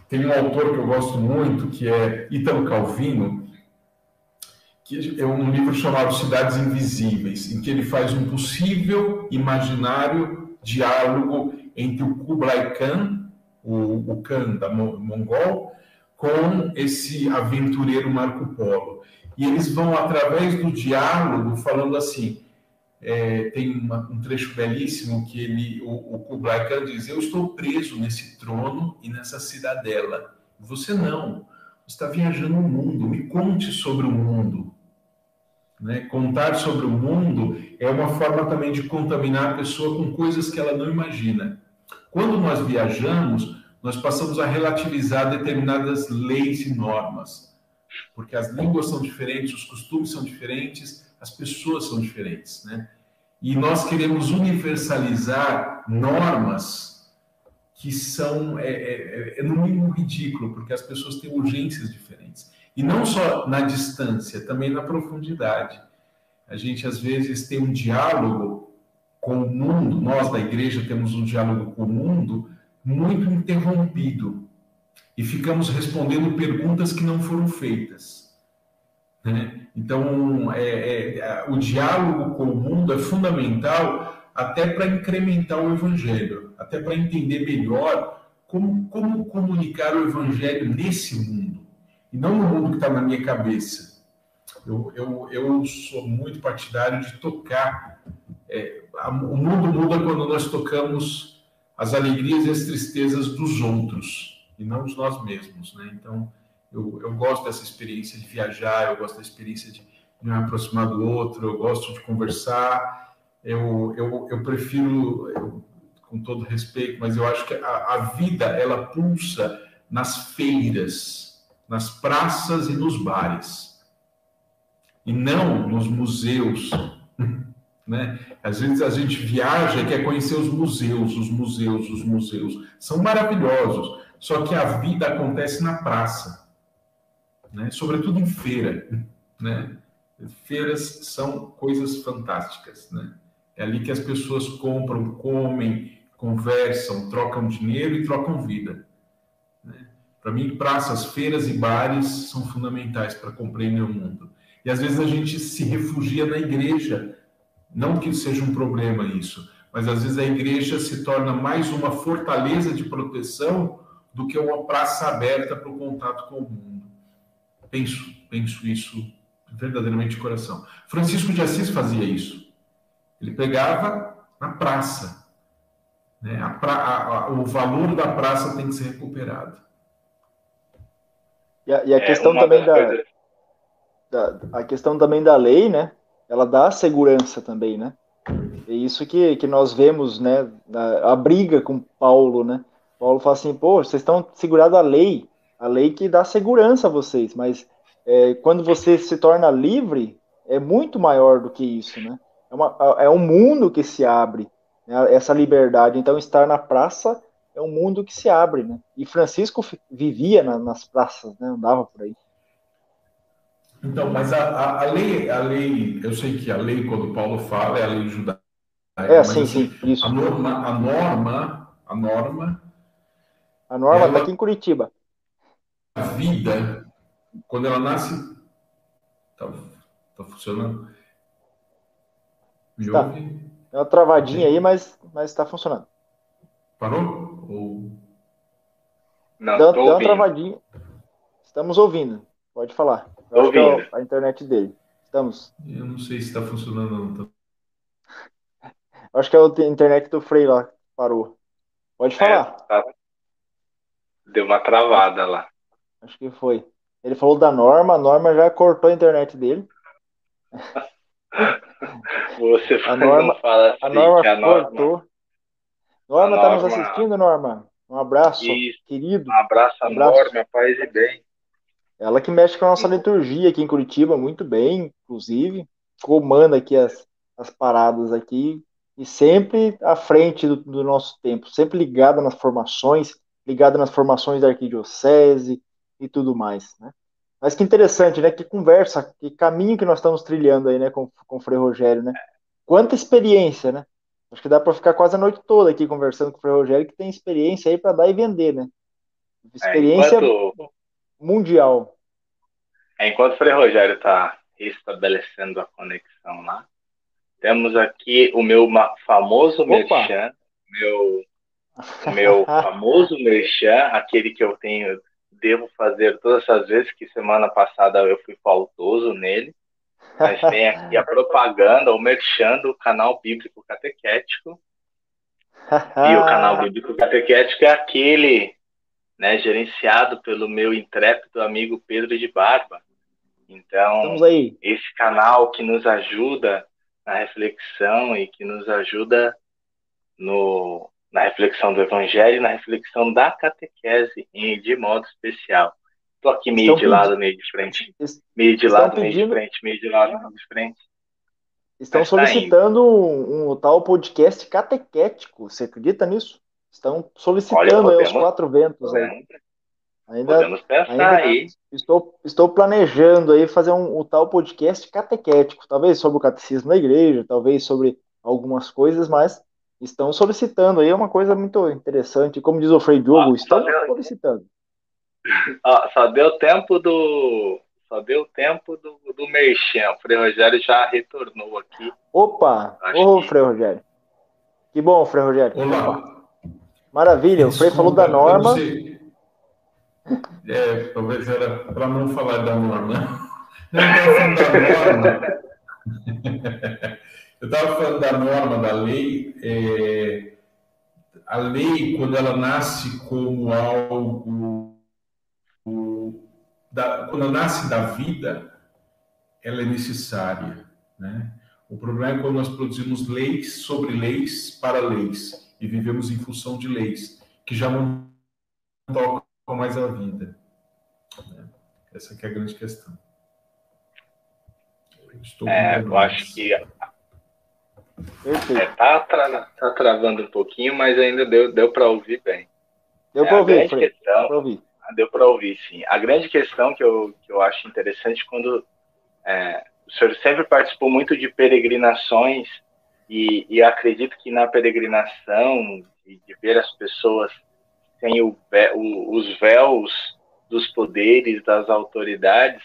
Tem um autor que eu gosto muito, que é Italo Calvino, que é um livro chamado Cidades Invisíveis, em que ele faz um possível imaginário diálogo entre o Kublai Khan o, o Khan da Mongol, com esse aventureiro Marco Polo. E eles vão, através do diálogo, falando assim. É, tem uma, um trecho belíssimo que ele, o, o Kublai Khan diz: Eu estou preso nesse trono e nessa cidadela. Você não. está viajando o mundo. Me conte sobre o mundo. Né? Contar sobre o mundo é uma forma também de contaminar a pessoa com coisas que ela não imagina. Quando nós viajamos, nós passamos a relativizar determinadas leis e normas, porque as línguas são diferentes, os costumes são diferentes, as pessoas são diferentes, né? E nós queremos universalizar normas que são, é, é, é no mínimo ridículo, porque as pessoas têm urgências diferentes. E não só na distância, também na profundidade. A gente, às vezes, tem um diálogo com o mundo, nós da igreja temos um diálogo com o mundo muito interrompido e ficamos respondendo perguntas que não foram feitas. Né? Então, é, é, o diálogo com o mundo é fundamental até para incrementar o evangelho, até para entender melhor como, como comunicar o evangelho nesse mundo e não no mundo que está na minha cabeça. Eu, eu, eu sou muito partidário de tocar. É, a, o mundo muda quando nós tocamos as alegrias e as tristezas dos outros, e não de nós mesmos. Né? Então, eu, eu gosto dessa experiência de viajar, eu gosto da experiência de me aproximar do outro, eu gosto de conversar. Eu, eu, eu prefiro, eu, com todo respeito, mas eu acho que a, a vida ela pulsa nas feiras nas praças e nos bares, e não nos museus. Né? Às vezes a gente viaja e quer conhecer os museus, os museus, os museus. São maravilhosos, só que a vida acontece na praça, né? sobretudo em feira. Né? Feiras são coisas fantásticas. Né? É ali que as pessoas compram, comem, conversam, trocam dinheiro e trocam vida. Né? Para mim, praças, feiras e bares são fundamentais para compreender o mundo. E às vezes a gente se refugia na igreja. Não que seja um problema isso, mas às vezes a igreja se torna mais uma fortaleza de proteção do que uma praça aberta para o contato com o mundo. Penso, penso isso verdadeiramente de coração. Francisco de Assis fazia isso. Ele pegava na praça. Né? A pra, a, a, o valor da praça tem que ser recuperado. E a, e a é, questão também da, da, a questão também da lei, né? Ela dá segurança também, né? É isso que, que nós vemos, né? A, a briga com Paulo, né? Paulo fala assim, pô, vocês estão segurados a lei, a lei que dá segurança a vocês, mas é, quando você se torna livre, é muito maior do que isso, né? É, uma, é um mundo que se abre, né? essa liberdade. Então, estar na praça é um mundo que se abre, né? E Francisco vivia na, nas praças, né? Andava por aí. Então, mas a, a, a, lei, a lei, eu sei que a lei, quando Paulo fala, é a lei judaica. É, sim, assim, sim, isso. A norma, a norma, a norma. A norma está aqui em Curitiba. A vida, quando ela nasce. Tá, tá funcionando? Me tá. ouve? É uma travadinha aí, mas está funcionando. Parou? Ou... Não, deu, deu uma travadinha. Estamos ouvindo. Pode falar. Tô é ouvindo. É a internet dele. Estamos. Eu não sei se está funcionando ou não. Acho que é a internet do Frei lá. Parou. Pode falar. É, tá. Deu uma travada lá. Acho que foi. Ele falou da Norma, a Norma já cortou a internet dele. Você a Norma, fala assim a Norma, a Norma cortou. Norma está nos assistindo, Norma. Um abraço, Isso. querido. Um abraço a um abraço. Norma, paz e bem. Ela que mexe com a nossa liturgia aqui em Curitiba, muito bem, inclusive. Comanda aqui as, as paradas aqui. E sempre à frente do, do nosso tempo, sempre ligada nas formações, ligada nas formações da arquidiocese e tudo mais, né? Mas que interessante, né? Que conversa, que caminho que nós estamos trilhando aí, né, com, com o Frei Rogério, né? Quanta experiência, né? Acho que dá para ficar quase a noite toda aqui conversando com o Frei Rogério, que tem experiência aí para dar e vender, né? Experiência é, enquanto... mundial. É, enquanto o Frei Rogério está estabelecendo a conexão lá, temos aqui o meu famoso merchan, meu, meu famoso merchan, aquele que eu tenho, devo fazer todas essas vezes, que semana passada eu fui faltoso nele. Mas tem aqui a propaganda, o merchan do canal Bíblico Catequético. e o canal Bíblico Catequético é aquele né, gerenciado pelo meu intrépido amigo Pedro de Barba. Então, esse canal que nos ajuda na reflexão e que nos ajuda no, na reflexão do Evangelho, na reflexão da catequese de modo especial. Estou aqui meio de lado, meio de frente. Meio de lado, meio de frente, meio de lado, meio de frente. Estão Mas tá solicitando tá um, um, tal podcast catequético. Você acredita nisso? Estão solicitando Olha, podemos, aí os quatro ventos aí. Ainda, podemos pensar ainda aí. Estou, estou planejando aí fazer um, um, tal podcast catequético, talvez sobre o catecismo da igreja, talvez sobre algumas coisas, mas estão solicitando aí é uma coisa muito interessante. Como diz o Frei Diogo, ah, estão solicitando. Ah, só deu tempo do. Só deu tempo do, do Merchan. O Frei Rogério já retornou aqui. Opa! Ô, que... Frei Rogério. Que bom, Frei Rogério. Olá. Maravilha, Desculpa, o Frei falou da norma. É, talvez era para não falar da norma. Não, da norma. Eu estava falando da norma da lei. É, a lei, quando ela nasce como algo da, quando nasce da vida, ela é necessária. Né? O problema é quando nós produzimos leis sobre leis para leis e vivemos em função de leis que já não tocam mais a vida. Né? Essa é a grande questão. Estou é, eu acho que é, tá, tra tá travando um pouquinho, mas ainda deu, deu para ouvir bem. Deu para é, ouvir, Fred. Questão, deu para ouvir. Deu para ouvir, sim. A grande questão que eu, que eu acho interessante quando é, o senhor sempre participou muito de peregrinações e, e acredito que na peregrinação de, de ver as pessoas sem o, o, os véus dos poderes, das autoridades,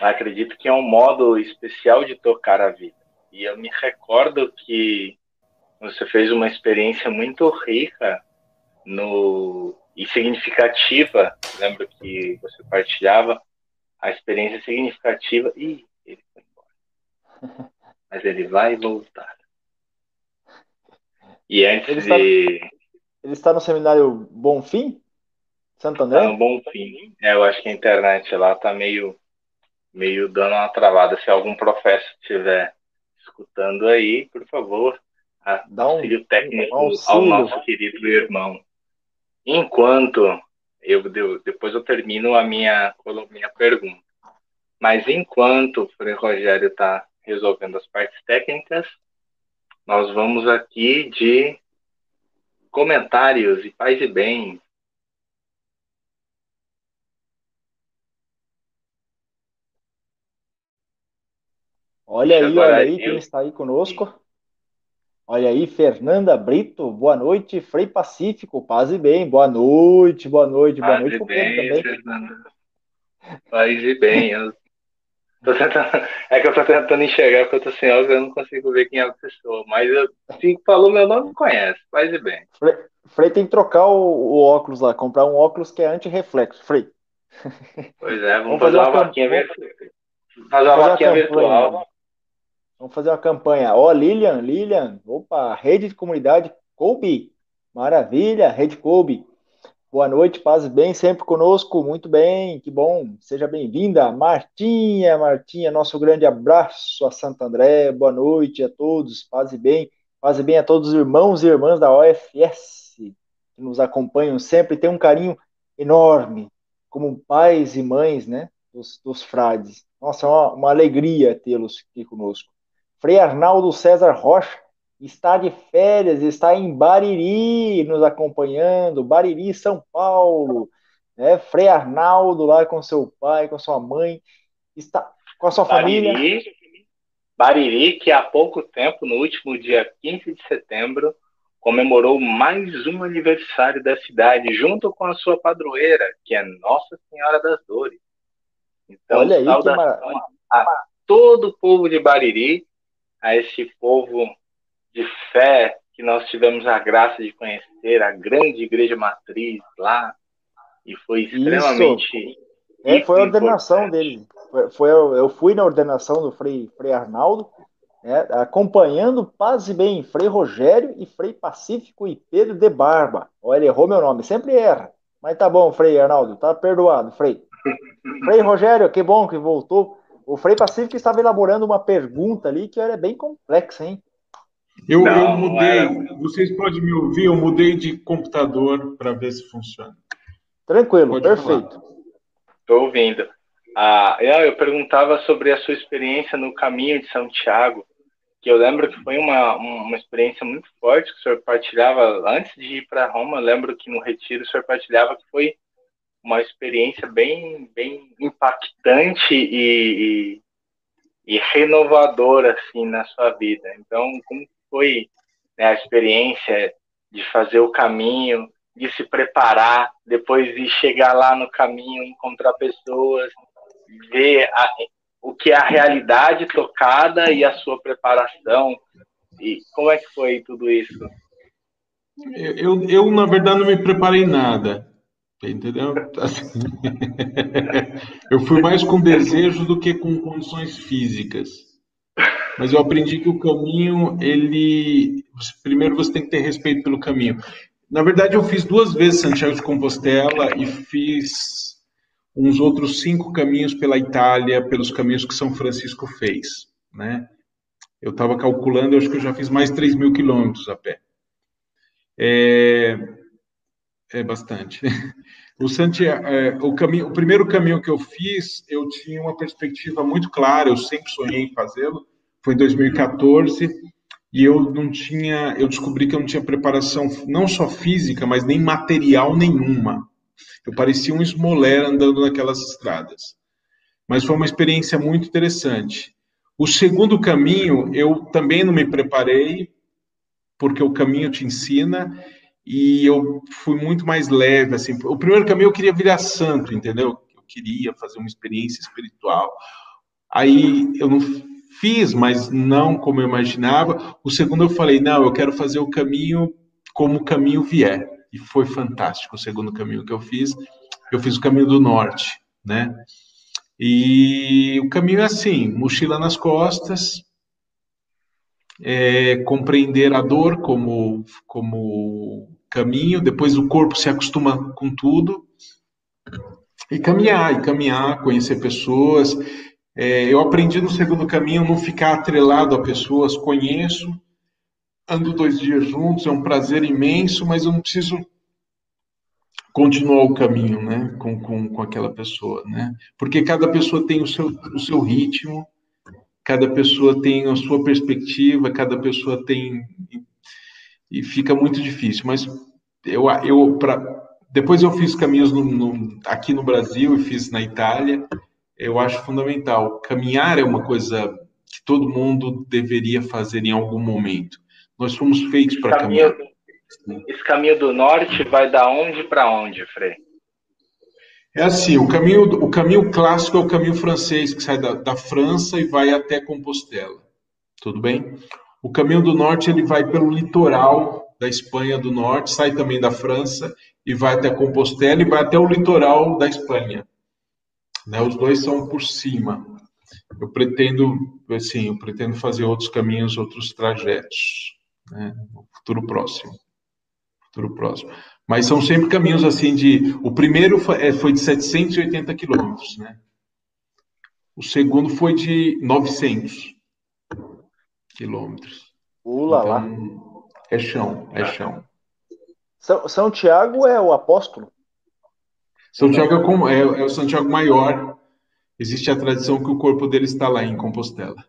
acredito que é um modo especial de tocar a vida. E eu me recordo que você fez uma experiência muito rica no e significativa. Lembro que você partilhava a experiência significativa. e ele foi embora. Mas ele vai voltar. E antes ele está, de. Ele está no seminário Bonfim? Santo André? Está no Bonfim. É, eu acho que a internet lá está meio, meio dando uma travada. Se algum professor estiver escutando aí, por favor, dá um auxílio técnico um auxílio. ao nosso querido irmão. Enquanto eu depois eu termino a minha minha pergunta. Mas enquanto o Frei Rogério está resolvendo as partes técnicas, nós vamos aqui de comentários e paz e bem. Olha aí, olha aí quem está aí conosco. Olha aí, Fernanda Brito, boa noite, Frei Pacífico, paz e bem, boa noite, boa noite, boa noite, bem, também. Fernanda. Paz e bem, eu tentando, é que eu tô tentando enxergar porque eu tô sem óculos, eu não consigo ver quem é a pessoa, mas eu, se falou meu nome, conhece, paz e bem. Frei, Frei tem que trocar o, o, óculos lá, comprar um óculos que é anti-reflexo, Frei. Pois é, vamos, vamos fazer, fazer uma vaquinha virtual. Fazer uma vaquinha virtual. Vamos fazer uma campanha. Ó, oh, Lilian, Lilian, opa, rede de comunidade Kobe. Maravilha, rede Kobe. Boa noite, paz bem, sempre conosco, muito bem, que bom, seja bem-vinda. Martinha, Martinha, nosso grande abraço a Santo André, boa noite a todos, paz bem, paz bem a todos os irmãos e irmãs da OFS que nos acompanham sempre, tem um carinho enorme, como pais e mães, né, dos, dos frades. Nossa, é uma, uma alegria tê-los aqui conosco. Frei Arnaldo César Rocha está de férias, está em Bariri nos acompanhando, Bariri, São Paulo. Né? Frei Arnaldo lá com seu pai, com sua mãe, está com a sua Bariri, família. Bariri, que há pouco tempo, no último dia 15 de setembro, comemorou mais um aniversário da cidade, junto com a sua padroeira, que é Nossa Senhora das Dores. Então, Olha aí, que mar... a todo o povo de Bariri a esse povo de fé que nós tivemos a graça de conhecer, a grande igreja matriz lá, e foi extremamente. É, foi a ordenação dele. Foi, foi, eu fui na ordenação do Frei, Frei Arnaldo, né, acompanhando Paz e Bem, Frei Rogério e Frei Pacífico e Pedro de Barba. Olha, errou meu nome, sempre erra, Mas tá bom, Frei Arnaldo, tá perdoado, Frei. Frei Rogério, que bom que voltou. O Frei Pacífico estava elaborando uma pergunta ali que era bem complexa, hein? Eu, não, eu mudei, vocês podem me ouvir, eu mudei de computador para ver se funciona. Tranquilo, Pode perfeito. Estou ouvindo. Ah, eu perguntava sobre a sua experiência no caminho de Santiago, que eu lembro que foi uma, uma experiência muito forte que o senhor partilhava antes de ir para Roma. Eu lembro que no retiro o senhor partilhava que foi uma experiência bem, bem impactante e, e, e renovadora assim na sua vida. Então, como foi né, a experiência de fazer o caminho, de se preparar, depois de chegar lá no caminho, encontrar pessoas, ver a, o que é a realidade tocada e a sua preparação. E como é que foi tudo isso? Eu, eu na verdade, não me preparei nada. Entendeu? Assim, eu fui mais com desejo do que com condições físicas. Mas eu aprendi que o caminho, ele. Primeiro você tem que ter respeito pelo caminho. Na verdade, eu fiz duas vezes Santiago de Compostela e fiz uns outros cinco caminhos pela Itália, pelos caminhos que São Francisco fez, né? Eu estava calculando, eu acho que eu já fiz mais de 3 mil quilômetros a pé. É, é bastante. O, Santiago, é, o, caminho, o primeiro caminho que eu fiz, eu tinha uma perspectiva muito clara, eu sempre sonhei em fazê-lo, foi em 2014, e eu não tinha, eu descobri que eu não tinha preparação não só física, mas nem material nenhuma. Eu parecia um esmoler andando naquelas estradas. Mas foi uma experiência muito interessante. O segundo caminho, eu também não me preparei, porque o caminho te ensina, e eu fui muito mais leve, assim. O primeiro caminho eu queria virar santo, entendeu? Eu queria fazer uma experiência espiritual. Aí eu não fiz, mas não como eu imaginava. O segundo eu falei, não, eu quero fazer o caminho como o caminho vier. E foi fantástico o segundo caminho que eu fiz. Eu fiz o caminho do norte, né? E o caminho é assim, mochila nas costas, é, compreender a dor como, como caminho, depois o corpo se acostuma com tudo, e caminhar, e caminhar, conhecer pessoas, é, eu aprendi no segundo caminho não ficar atrelado a pessoas, conheço, ando dois dias juntos, é um prazer imenso, mas eu não preciso continuar o caminho, né, com, com, com aquela pessoa, né, porque cada pessoa tem o seu, o seu ritmo, cada pessoa tem a sua perspectiva, cada pessoa tem e fica muito difícil, mas eu, eu para depois eu fiz caminhos no, no, aqui no Brasil e fiz na Itália eu acho fundamental. Caminhar é uma coisa que todo mundo deveria fazer em algum momento. Nós fomos feitos para caminhar. Esse caminho do norte vai da onde para onde, Frei? É assim, o caminho, o caminho clássico é o caminho francês, que sai da, da França e vai até Compostela. Tudo bem? O caminho do norte ele vai pelo litoral da Espanha do norte, sai também da França e vai até Compostela e vai até o litoral da Espanha. Né? Os dois são por cima. Eu pretendo, assim, eu pretendo fazer outros caminhos, outros trajetos, né? no futuro próximo. Futuro próximo. Mas são sempre caminhos assim de. O primeiro foi, é, foi de 780 quilômetros, né? O segundo foi de 900 quilômetros. Ula então, lá. É chão, é chão. São, São Tiago é o apóstolo? Santiago é, é, é o Santiago maior. Existe a tradição que o corpo dele está lá em Compostela.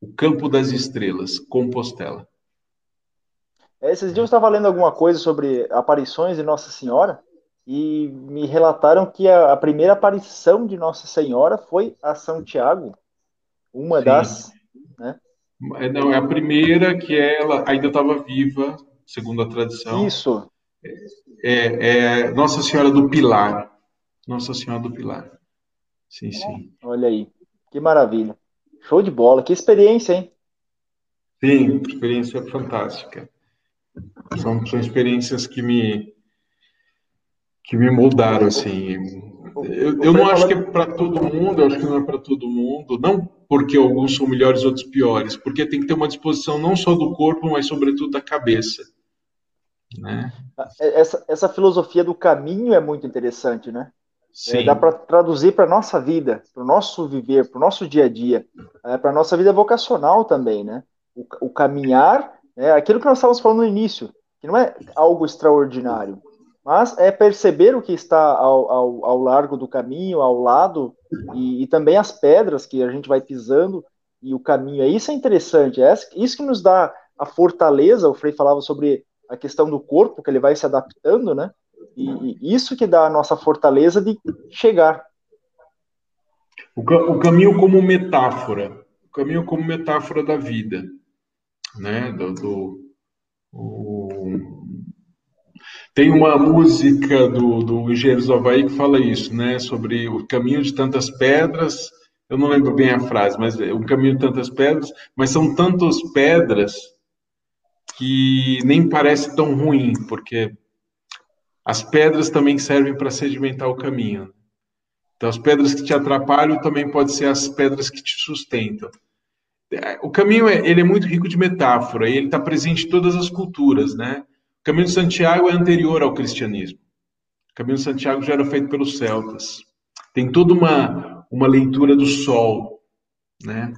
O Campo das Estrelas, Compostela. É, esses dias eu estava lendo alguma coisa sobre aparições de Nossa Senhora e me relataram que a, a primeira aparição de Nossa Senhora foi a Santiago, uma Sim. das. Né? É, não, é a primeira que ela ainda estava viva, segundo a tradição. Isso. É, é Nossa Senhora do Pilar. Nossa Senhora do Pilar. Sim, sim. Olha aí, que maravilha. Show de bola, que experiência, hein? Sim, experiência fantástica. São, são experiências que me que me moldaram assim. Eu, eu não acho que é para todo mundo, eu acho que não é para todo mundo, não porque alguns são melhores, outros piores, porque tem que ter uma disposição não só do corpo, mas sobretudo da cabeça. Né? Essa, essa filosofia do caminho é muito interessante, né? É, dá para traduzir para a nossa vida, para o nosso viver, para o nosso dia a dia, é, para a nossa vida vocacional também, né? O, o caminhar, é aquilo que nós estávamos falando no início, que não é algo extraordinário, mas é perceber o que está ao, ao, ao largo do caminho, ao lado, e, e, também as pedras que a gente vai pisando e o caminho. Isso é interessante, é isso que nos dá a fortaleza. O Frei falava sobre a questão do corpo, que ele vai se adaptando, né? E, e isso que dá a nossa fortaleza de chegar. O, o caminho como metáfora, o caminho como metáfora da vida, né? Do, do o... Tem uma música do, do Engenheiros do Havaí que fala isso, né? Sobre o caminho de tantas pedras. Eu não lembro bem a frase, mas é o caminho de tantas pedras, mas são tantas pedras que nem parece tão ruim, porque as pedras também servem para sedimentar o caminho. Então, as pedras que te atrapalham também podem ser as pedras que te sustentam. O caminho é, ele é muito rico de metáfora e ele está presente em todas as culturas, né? O caminho de Santiago é anterior ao cristianismo. O caminho de Santiago já era feito pelos celtas. Tem toda uma, uma leitura do sol, né?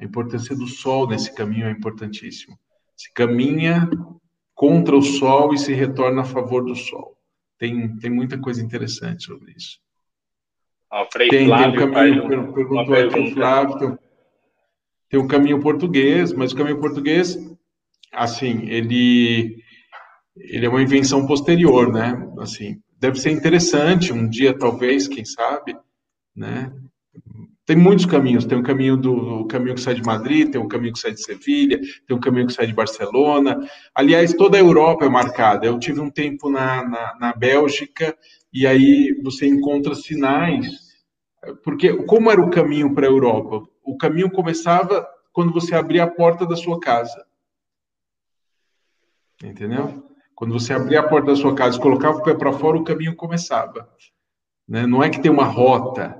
A importância do sol nesse caminho é importantíssimo. Se caminha contra o sol e se retorna a favor do sol. Tem, tem muita coisa interessante sobre isso. Ah, tem, tem um caminho, perguntou aqui o Flávio, tem, tem um caminho português, mas o caminho português, assim, ele, ele é uma invenção posterior, né? Assim, deve ser interessante um dia, talvez, quem sabe, né? Tem muitos caminhos. Tem o caminho do o caminho que sai de Madrid, tem o caminho que sai de Sevilha, tem o caminho que sai de Barcelona. Aliás, toda a Europa é marcada. Eu tive um tempo na, na, na Bélgica e aí você encontra sinais. Porque como era o caminho para a Europa? O caminho começava quando você abria a porta da sua casa. Entendeu? Quando você abria a porta da sua casa e colocava o pé para fora, o caminho começava. Né? Não é que tem uma rota,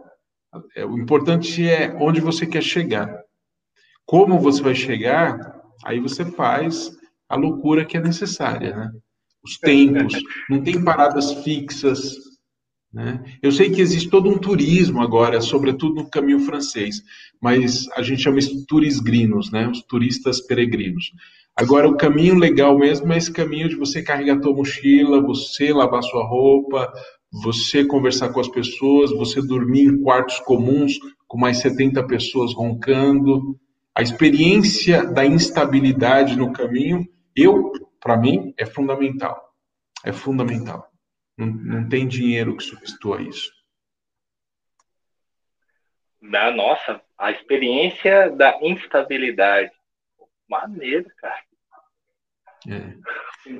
o importante é onde você quer chegar. Como você vai chegar, aí você faz a loucura que é necessária, né? Os tempos, não tem paradas fixas, né? Eu sei que existe todo um turismo agora, sobretudo no caminho francês, mas a gente chama isso turisgrinos, né? Os turistas peregrinos. Agora, o caminho legal mesmo é esse caminho de você carregar tua mochila, você lavar sua roupa, você conversar com as pessoas, você dormir em quartos comuns com mais 70 pessoas roncando. A experiência da instabilidade no caminho, eu, para mim, é fundamental. É fundamental. Não, não tem dinheiro que substitua isso. Da nossa, a experiência da instabilidade. Maneiro, cara. É.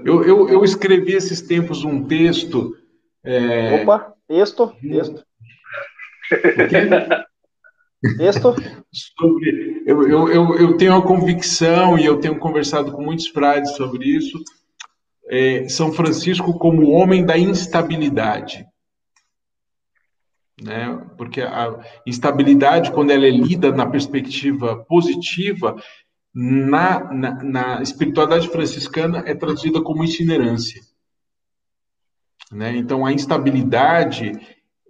Eu, eu, eu escrevi esses tempos um texto é... Opa, texto, texto. texto. Sobre, eu, eu, eu, eu, tenho a convicção e eu tenho conversado com muitos frades sobre isso. É, São Francisco como homem da instabilidade. Né? Porque a instabilidade, quando ela é lida na perspectiva positiva, na, na, na espiritualidade franciscana é traduzida como itinerância. Né? Então, a instabilidade,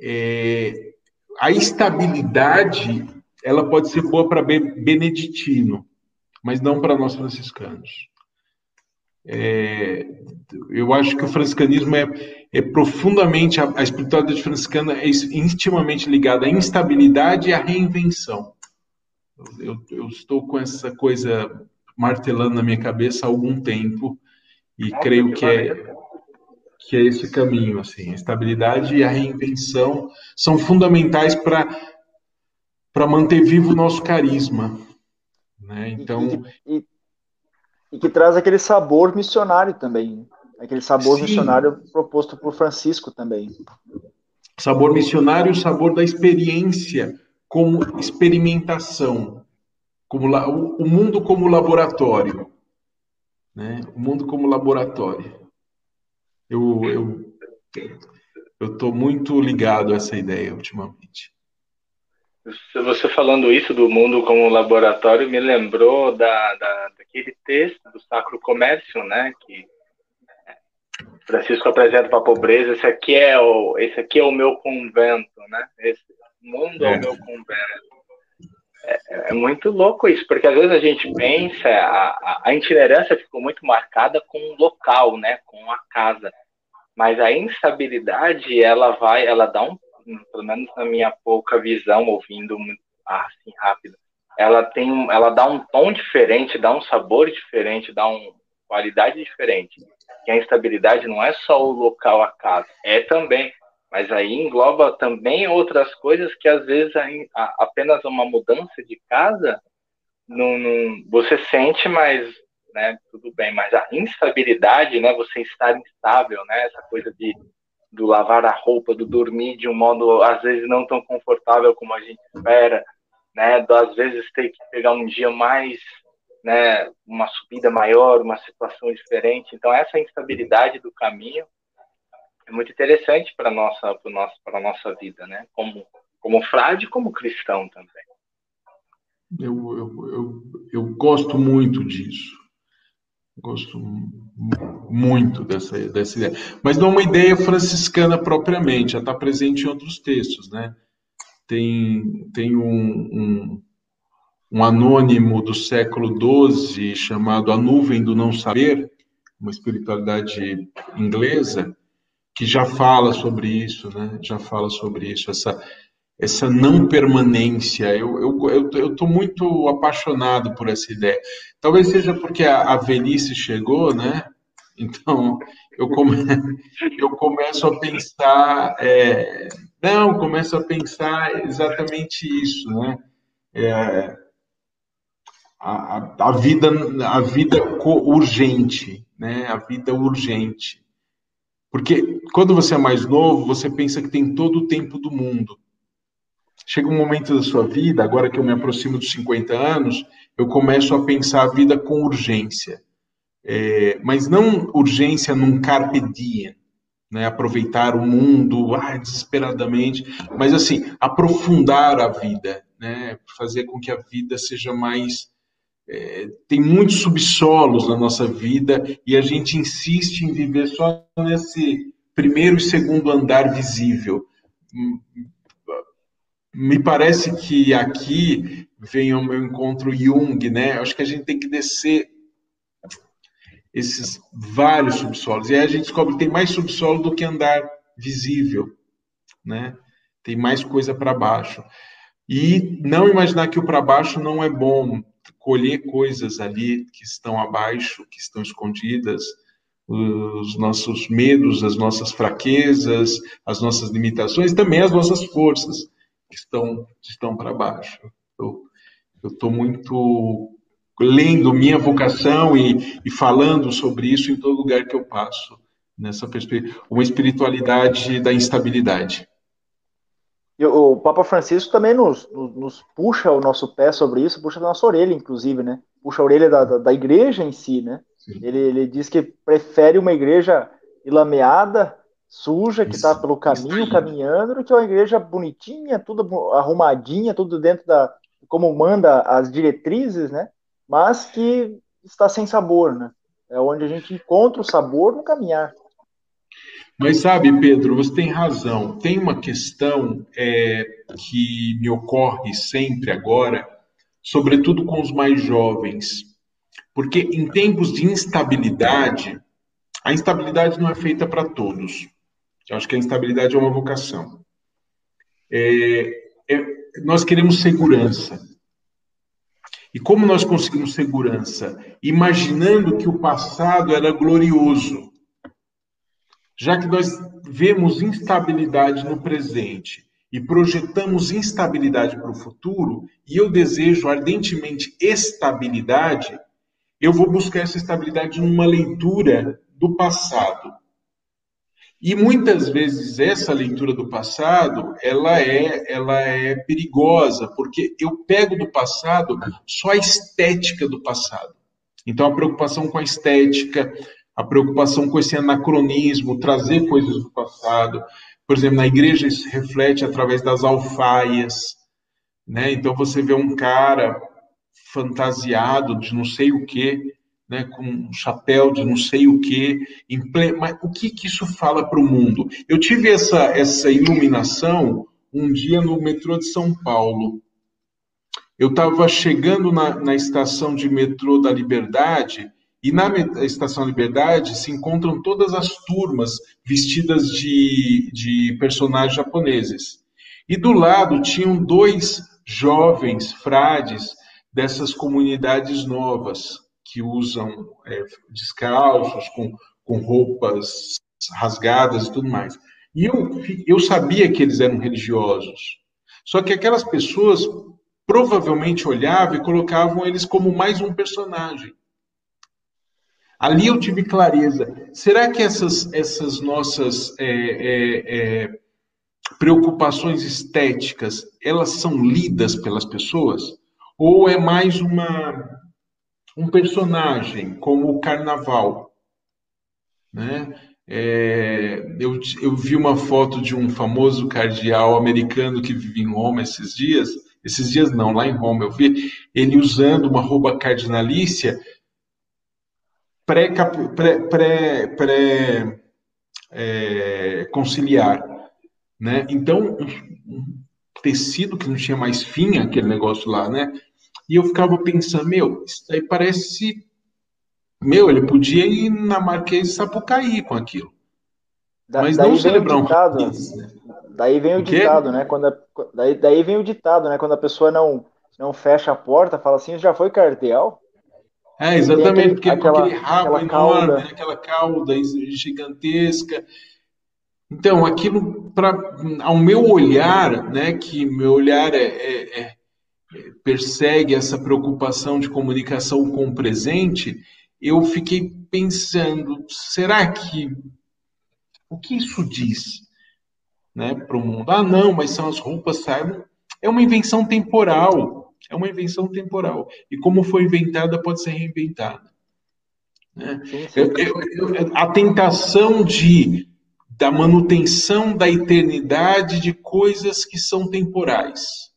é, a estabilidade, ela pode ser boa para beneditino, mas não para nós franciscanos. É, eu acho que o franciscanismo é, é profundamente, a, a espiritualidade franciscana é intimamente ligada à instabilidade e à reinvenção. Eu, eu, estou com essa coisa martelando na minha cabeça há algum tempo e Nossa, creio que é que é esse caminho, assim, a estabilidade e a reinvenção são fundamentais para para manter vivo o nosso carisma, né? Então e, e, e, que traz aquele sabor missionário também, aquele sabor sim, missionário proposto por Francisco também. Sabor missionário, o sabor da experiência como experimentação, como o mundo como laboratório, né? O mundo como laboratório. Eu eu eu estou muito ligado a essa ideia ultimamente. Você falando isso do mundo como laboratório me lembrou da, da daquele texto do Sacro Comércio, né? Que Francisco apresenta para a pobreza, esse aqui é o, esse aqui é o meu convento, né? Esse mundo é, é o meu convento. É, é, muito louco isso, porque às vezes a gente pensa, a, a itinerância ficou muito marcada com o local, né? Com a casa. Mas a instabilidade, ela vai, ela dá um, pelo menos na minha pouca visão, ouvindo assim rápido, ela tem, ela dá um tom diferente, dá um sabor diferente, dá uma qualidade diferente. E a instabilidade não é só o local, a casa, é também, mas aí engloba também outras coisas que às vezes apenas uma mudança de casa não, não, você sente, mas né, tudo bem. Mas a instabilidade, né, você estar instável, né, essa coisa de do lavar a roupa, do dormir de um modo às vezes não tão confortável como a gente espera, né? às vezes ter que pegar um dia mais, né? Uma subida maior, uma situação diferente. Então essa instabilidade do caminho é muito interessante para nossa, para nossa, para nossa vida, né? Como como frade, como cristão também. Eu, eu, eu, eu gosto muito disso. Gosto muito dessa, dessa ideia. Mas não é uma ideia franciscana propriamente, já está presente em outros textos, né? tem, tem um, um, um anônimo do século XII chamado A Nuvem do Não Saber, uma espiritualidade inglesa, que já fala sobre isso, né? Já fala sobre isso, essa, essa não permanência. Eu estou eu, eu, eu muito apaixonado por essa ideia. Talvez seja porque a, a velhice chegou, né? Então, eu, come, eu começo a pensar é, não, começo a pensar exatamente isso, né? É, a, a, vida, a vida urgente, né? A vida urgente. Porque quando você é mais novo, você pensa que tem todo o tempo do mundo. Chega um momento da sua vida, agora que eu me aproximo dos 50 anos, eu começo a pensar a vida com urgência. É, mas não urgência num carpe diem, né, aproveitar o mundo ah, desesperadamente, mas assim, aprofundar a vida, né, fazer com que a vida seja mais. É, tem muitos subsolos na nossa vida e a gente insiste em viver só nesse primeiro e segundo andar visível. Me parece que aqui vem o meu encontro Jung, né? Acho que a gente tem que descer esses vários subsolos. E aí a gente descobre que tem mais subsolo do que andar visível, né? Tem mais coisa para baixo. E não imaginar que o para baixo não é bom, colher coisas ali que estão abaixo, que estão escondidas, os nossos medos, as nossas fraquezas, as nossas limitações, também as nossas forças que estão, estão para baixo. Eu estou muito lendo minha vocação e, e falando sobre isso em todo lugar que eu passo, nessa perspectiva, uma espiritualidade da instabilidade. O Papa Francisco também nos, nos, puxa o nosso pé sobre isso, puxa a nossa orelha, inclusive, né? Puxa a orelha da, da, da igreja em si, né? Ele, ele diz que prefere uma igreja ilameada, suja, que está pelo caminho, caminhando, do que uma igreja bonitinha, tudo arrumadinha, tudo dentro da. como manda as diretrizes, né? mas que está sem sabor, né? É onde a gente encontra o sabor no caminhar. Mas sabe, Pedro, você tem razão. Tem uma questão é, que me ocorre sempre agora, sobretudo com os mais jovens, porque em tempos de instabilidade, a instabilidade não é feita para todos. Eu acho que a instabilidade é uma vocação. É, é, nós queremos segurança. E como nós conseguimos segurança? Imaginando que o passado era glorioso. Já que nós vemos instabilidade no presente e projetamos instabilidade para o futuro, e eu desejo ardentemente estabilidade, eu vou buscar essa estabilidade numa leitura do passado. E muitas vezes essa leitura do passado, ela é, ela é perigosa, porque eu pego do passado só a estética do passado. Então a preocupação com a estética, a preocupação com esse anacronismo, trazer coisas do passado. Por exemplo, na igreja isso reflete através das alfaias, né? Então você vê um cara fantasiado de não sei o que, né, com um chapéu de não sei o que, mas o que, que isso fala para o mundo? Eu tive essa, essa iluminação um dia no metrô de São Paulo. Eu estava chegando na, na, estação de metrô da Liberdade, e na estação Liberdade se encontram todas as turmas vestidas de, de personagens japoneses. E do lado tinham dois jovens frades dessas comunidades novas que usam é, descalços, com, com roupas rasgadas e tudo mais. E eu, eu sabia que eles eram religiosos. Só que aquelas pessoas provavelmente olhavam e colocavam eles como mais um personagem. Ali eu tive clareza. Será que essas, essas nossas é, é, é, preocupações estéticas elas são lidas pelas pessoas? Ou é mais uma um personagem como o Carnaval, né? É, eu, eu, vi uma foto de um famoso cardeal americano que vive em Roma esses dias. Esses dias não, lá em Roma eu vi ele usando uma roupa cardinalícia pré, pré, pré, pré é, conciliar, né? Então um tecido que não tinha mais fim aquele negócio lá, né? E eu ficava pensando, meu, isso aí parece. Meu, ele podia ir na Marquês de Sapucaí com aquilo. Da, Mas não celebrar um ditado, né? Daí vem o, o ditado, né? Quando a, daí, daí vem o ditado, né? Quando a pessoa não, não fecha a porta, fala assim, já foi cardeal? É, exatamente, porque aquela, aquele rabo enorme, cauda. Né? aquela cauda gigantesca. Então, aquilo, para ao meu olhar, né, que meu olhar é, é, é persegue essa preocupação de comunicação com o presente, eu fiquei pensando, será que o que isso diz, né, para o mundo? Ah, não, mas são as roupas saibam. É uma invenção temporal, é uma invenção temporal e como foi inventada pode ser reinventada. Né? Eu, eu, eu, a tentação de da manutenção da eternidade de coisas que são temporais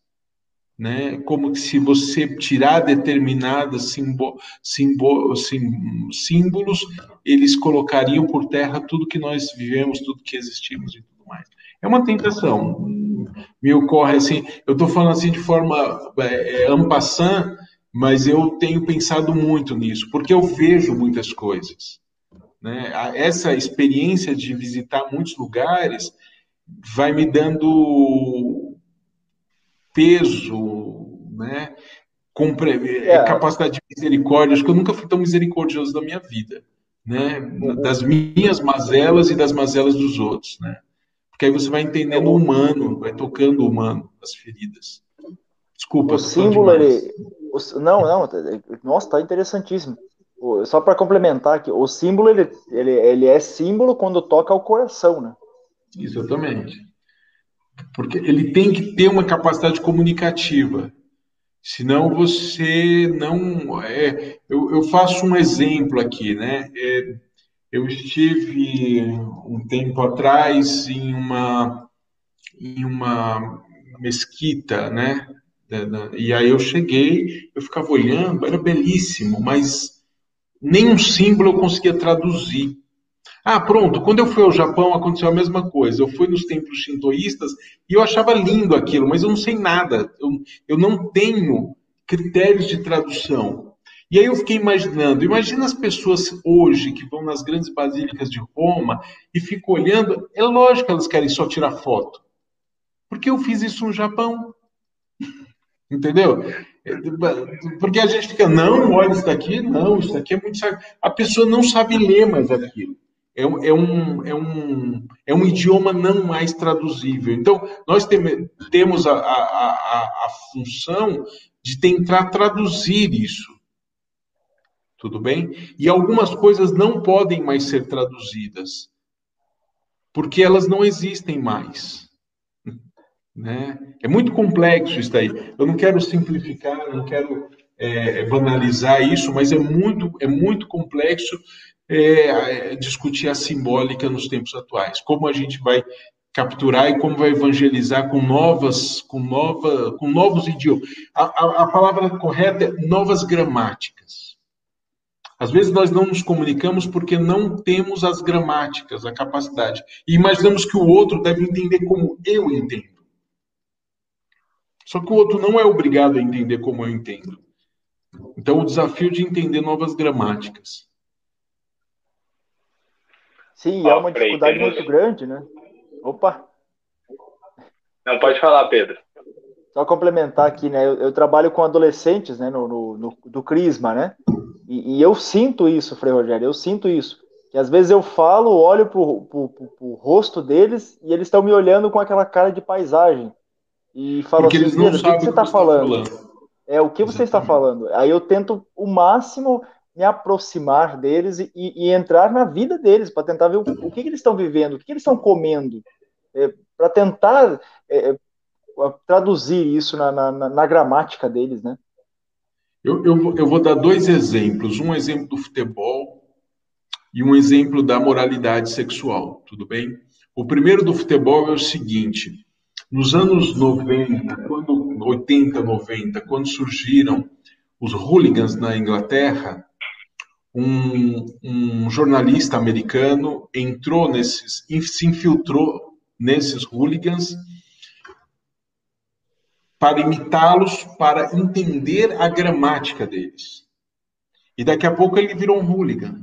né? Como se você tirar determinados simbo, simbo, sim, símbolos, eles colocariam por terra tudo que nós vivemos, tudo que existimos e tudo mais. É uma tentação. Me ocorre assim, eu estou falando assim de forma é, é ampassant, mas eu tenho pensado muito nisso, porque eu vejo muitas coisas. Né? Essa experiência de visitar muitos lugares vai me dando peso, né? Compre é. é. capacidade de misericórdia. Acho que eu nunca fui tão misericordioso da minha vida, né? Das minhas mazelas e das mazelas dos outros, né? Porque aí você vai entendendo o humano, vai tocando o humano, as feridas. Desculpa. O símbolo, ele... Não, não. Nossa, tá interessantíssimo. Só para complementar aqui, o símbolo ele, ele, ele é símbolo quando toca o coração, né? Exatamente. Porque ele tem que ter uma capacidade comunicativa. Senão você não. É, eu, eu faço um exemplo aqui, né? É, eu estive um tempo atrás em uma, em uma mesquita, né? E aí eu cheguei, eu ficava olhando, era belíssimo, mas nenhum símbolo eu conseguia traduzir. Ah, pronto, quando eu fui ao Japão aconteceu a mesma coisa. Eu fui nos templos shintoístas e eu achava lindo aquilo, mas eu não sei nada. Eu, eu não tenho critérios de tradução. E aí eu fiquei imaginando, imagina as pessoas hoje que vão nas grandes basílicas de Roma e ficam olhando, é lógico que elas querem só tirar foto. Porque eu fiz isso no Japão. Entendeu? Porque a gente fica, não, olha isso daqui, não, isso daqui é muito A pessoa não sabe ler mais aquilo é, é, um, é, um, é um idioma não mais traduzível. Então, nós tem, temos a, a, a, a função de tentar traduzir isso. Tudo bem? E algumas coisas não podem mais ser traduzidas, porque elas não existem mais. Né? É muito complexo isso daí. Eu não quero simplificar, não quero é, banalizar isso, mas é muito, é muito complexo é, é, discutir a simbólica nos tempos atuais. Como a gente vai capturar e como vai evangelizar com novas, com nova, com novos idiomas. A, a, a palavra correta é novas gramáticas. Às vezes nós não nos comunicamos porque não temos as gramáticas, a capacidade. E imaginamos que o outro deve entender como eu entendo. Só que o outro não é obrigado a entender como eu entendo. Então, o desafio de entender novas gramáticas. Sim, é uma dificuldade muito grande, né? Opa! Não, pode falar, Pedro. Só complementar aqui, né? Eu, eu trabalho com adolescentes, né? No, no, no do Crisma, né? E, e, eu sinto isso, Frei Rogério, eu sinto isso. Que às vezes eu falo, olho pro, pro, pro, pro rosto deles e eles estão me olhando com aquela cara de paisagem. E falam Porque assim, eles não o que, que você está falando? falando? É, o que você está falando? Aí eu tento o máximo me aproximar deles e, e entrar na vida deles para tentar ver o, o que, que, eles estão vivendo, o que, que eles estão comendo, é, para tentar é, é traduzir isso na, na, na, gramática deles, né? Eu, eu, eu vou dar dois exemplos, um exemplo do futebol e um exemplo da moralidade sexual, tudo bem? O primeiro do futebol é o seguinte: nos anos 90, quando 80, 90, quando surgiram os hooligans na Inglaterra, um, um jornalista americano entrou nesses, se infiltrou nesses hooligans para imitá-los, para entender a gramática deles. E daqui a pouco ele virou um hooligan,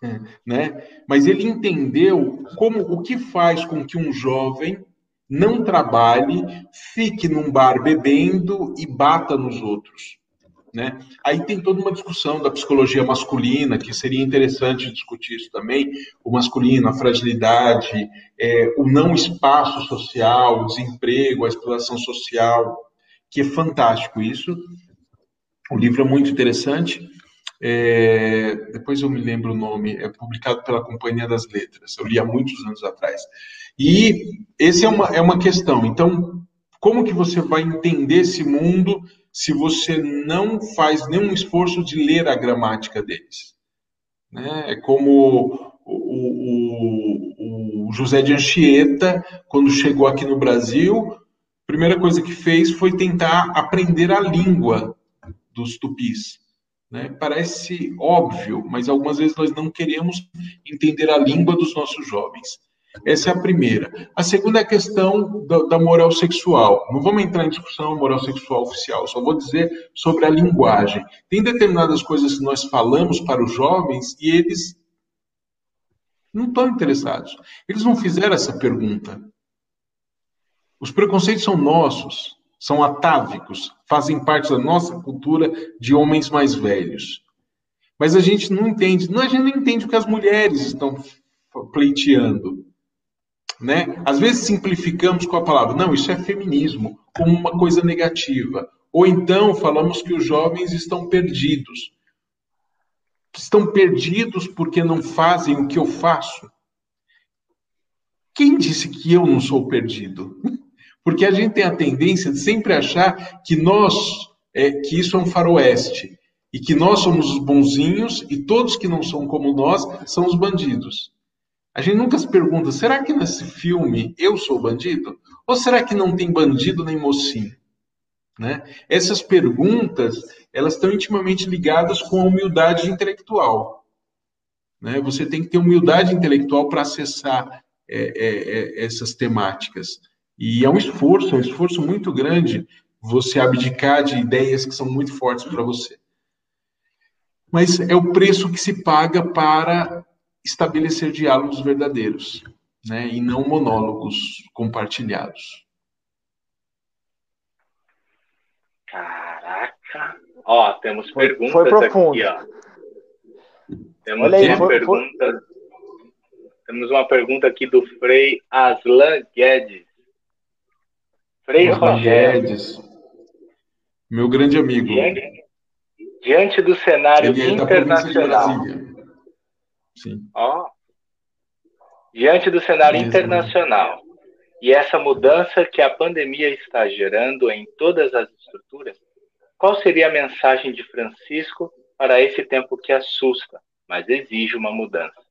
né? Mas ele entendeu como o que faz com que um jovem não trabalhe, fique num bar bebendo e bata nos outros. Né? Aí tem toda uma discussão da psicologia masculina, que seria interessante discutir isso também, o masculino, a fragilidade, é, o não espaço social, o desemprego, a exploração social, que é fantástico isso. O livro é muito interessante. É, depois eu me lembro o nome, é publicado pela Companhia das Letras, eu li há muitos anos atrás. E esse é uma, é uma questão. Então, como que você vai entender esse mundo se você não faz nenhum esforço de ler a gramática deles. Né? É como o, o, o José de Anchieta, quando chegou aqui no Brasil, a primeira coisa que fez foi tentar aprender a língua dos tupis. Né? Parece óbvio, mas algumas vezes nós não queremos entender a língua dos nossos jovens. Essa é a primeira. A segunda é a questão da, da, moral sexual. Não vamos entrar em discussão moral sexual oficial, só vou dizer sobre a linguagem. Tem determinadas coisas que nós falamos para os jovens e eles não estão interessados. Eles não fizeram essa pergunta. Os preconceitos são nossos, são atávicos, fazem parte da nossa cultura de homens mais velhos. Mas a gente não entende, não, a gente não entende o que as mulheres estão pleiteando. Né? Às vezes simplificamos com a palavra, não, isso é feminismo, como uma coisa negativa. Ou então falamos que os jovens estão perdidos. Estão perdidos porque não fazem o que eu faço. Quem disse que eu não sou perdido? Porque a gente tem a tendência de sempre achar que nós, é, que isso é um faroeste, e que nós somos os bonzinhos e todos que não são como nós são os bandidos. A gente nunca se pergunta: será que nesse filme eu sou bandido? Ou será que não tem bandido nem mocinho? Né? Essas perguntas elas estão intimamente ligadas com a humildade intelectual. Né? Você tem que ter humildade intelectual para acessar é, é, é, essas temáticas. E é um esforço, é um esforço muito grande você abdicar de ideias que são muito fortes para você. Mas é o preço que se paga para estabelecer diálogos verdadeiros, né, e não monólogos compartilhados. Caraca! Ó, temos foi, perguntas foi profundo. aqui, ó. Temos aí, uma foi, pergunta. Foi... Temos uma pergunta aqui do Frei Aslan Guedes. Frei Rogério. Guedes. Meu grande amigo. Diante, diante do cenário Ele é internacional. Sim. Ó, diante do cenário internacional e essa mudança que a pandemia está gerando em todas as estruturas, qual seria a mensagem de Francisco para esse tempo que assusta, mas exige uma mudança?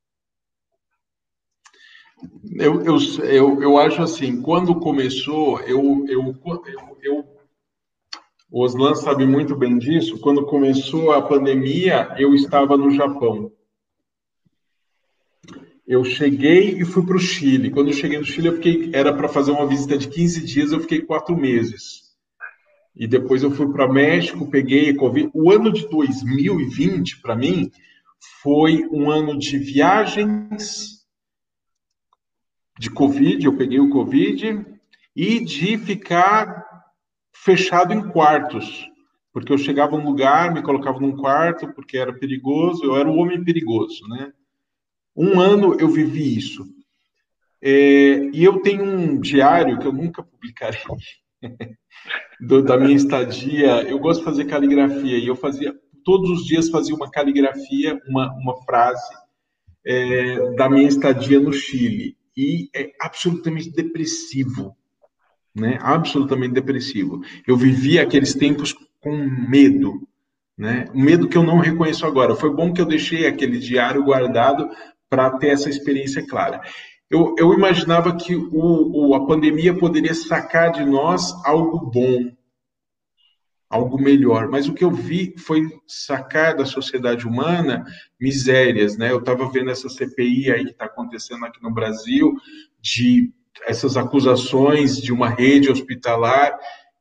Eu, eu, eu, eu acho assim, quando começou, eu, eu, eu, eu O Oslan sabe muito bem disso. Quando começou a pandemia, eu estava no Japão. Eu cheguei e fui para o Chile. Quando eu cheguei no Chile, eu fiquei, era para fazer uma visita de 15 dias, eu fiquei quatro meses. E depois eu fui para México, peguei Covid. O ano de 2020, para mim, foi um ano de viagens, de Covid, eu peguei o Covid, e de ficar fechado em quartos, porque eu chegava num lugar, me colocava num quarto porque era perigoso, eu era o homem perigoso, né? Um ano eu vivi isso. É, e eu tenho um diário que eu nunca publicarei do, da minha estadia. Eu gosto de fazer caligrafia e eu fazia todos os dias fazia uma caligrafia, uma, uma frase é, da minha estadia no Chile e é absolutamente depressivo né? Absolutamente depressivo. Eu vivi aqueles tempos com medo, né? Um medo que eu não reconheço agora. Foi bom que eu deixei aquele diário guardado para ter essa experiência clara. Eu, eu imaginava que o, o, a pandemia poderia sacar de nós algo bom, algo melhor. Mas o que eu vi foi sacar da sociedade humana misérias, né? Eu estava vendo essa CPI aí que está acontecendo aqui no Brasil de essas acusações de uma rede hospitalar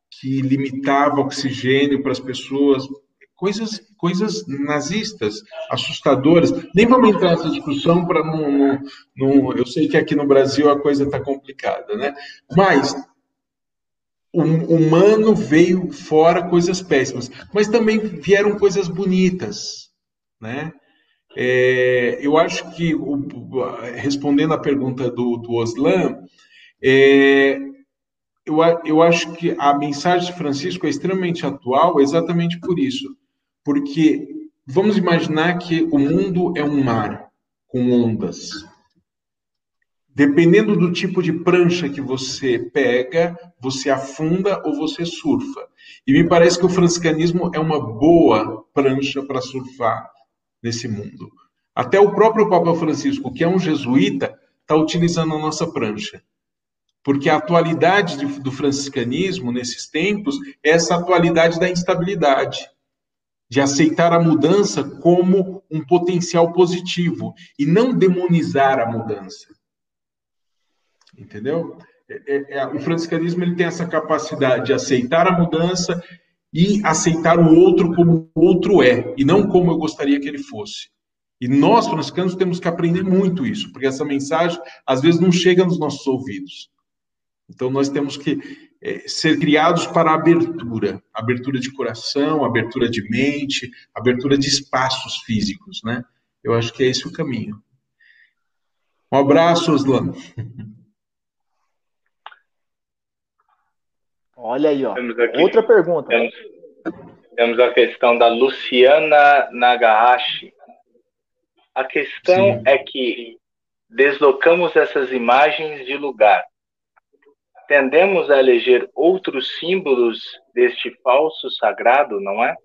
que limitava oxigênio para as pessoas, coisas, coisas nazistas, assustadoras. Nem vamos entrar nessa discussão para não, não, não, Eu sei que aqui no Brasil a coisa está complicada, né? Mas o humano veio fora coisas péssimas, mas também vieram coisas bonitas, né? É, eu acho que, respondendo à pergunta do, do Oslan, é, eu, eu acho que a mensagem de Francisco é extremamente atual exatamente por isso. Porque vamos imaginar que o mundo é um mar com ondas. Dependendo do tipo de prancha que você pega, você afunda ou você surfa. E me parece que o franciscanismo é uma boa prancha para surfar nesse mundo. Até o próprio Papa Francisco, que é um jesuíta, está utilizando a nossa prancha porque a atualidade do franciscanismo nesses tempos é essa atualidade da instabilidade, de aceitar a mudança como um potencial positivo e não demonizar a mudança. Entendeu? É, é, é, o franciscanismo ele tem essa capacidade de aceitar a mudança e aceitar o outro como o outro é, e não como eu gostaria que ele fosse. E nós, franciscanos, temos que aprender muito isso, porque essa mensagem às vezes não chega nos nossos ouvidos. Então, nós temos que é, ser criados para abertura, abertura de coração, abertura de mente, abertura de espaços físicos, né? Eu acho que é esse o caminho. Um abraço, Oslan. Olha aí, ó. Aqui, Outra pergunta. Temos, temos, a questão da Luciana Nagahashi. A questão Sim. é que deslocamos essas imagens de lugar tendemos a eleger outros símbolos deste falso sagrado, não é?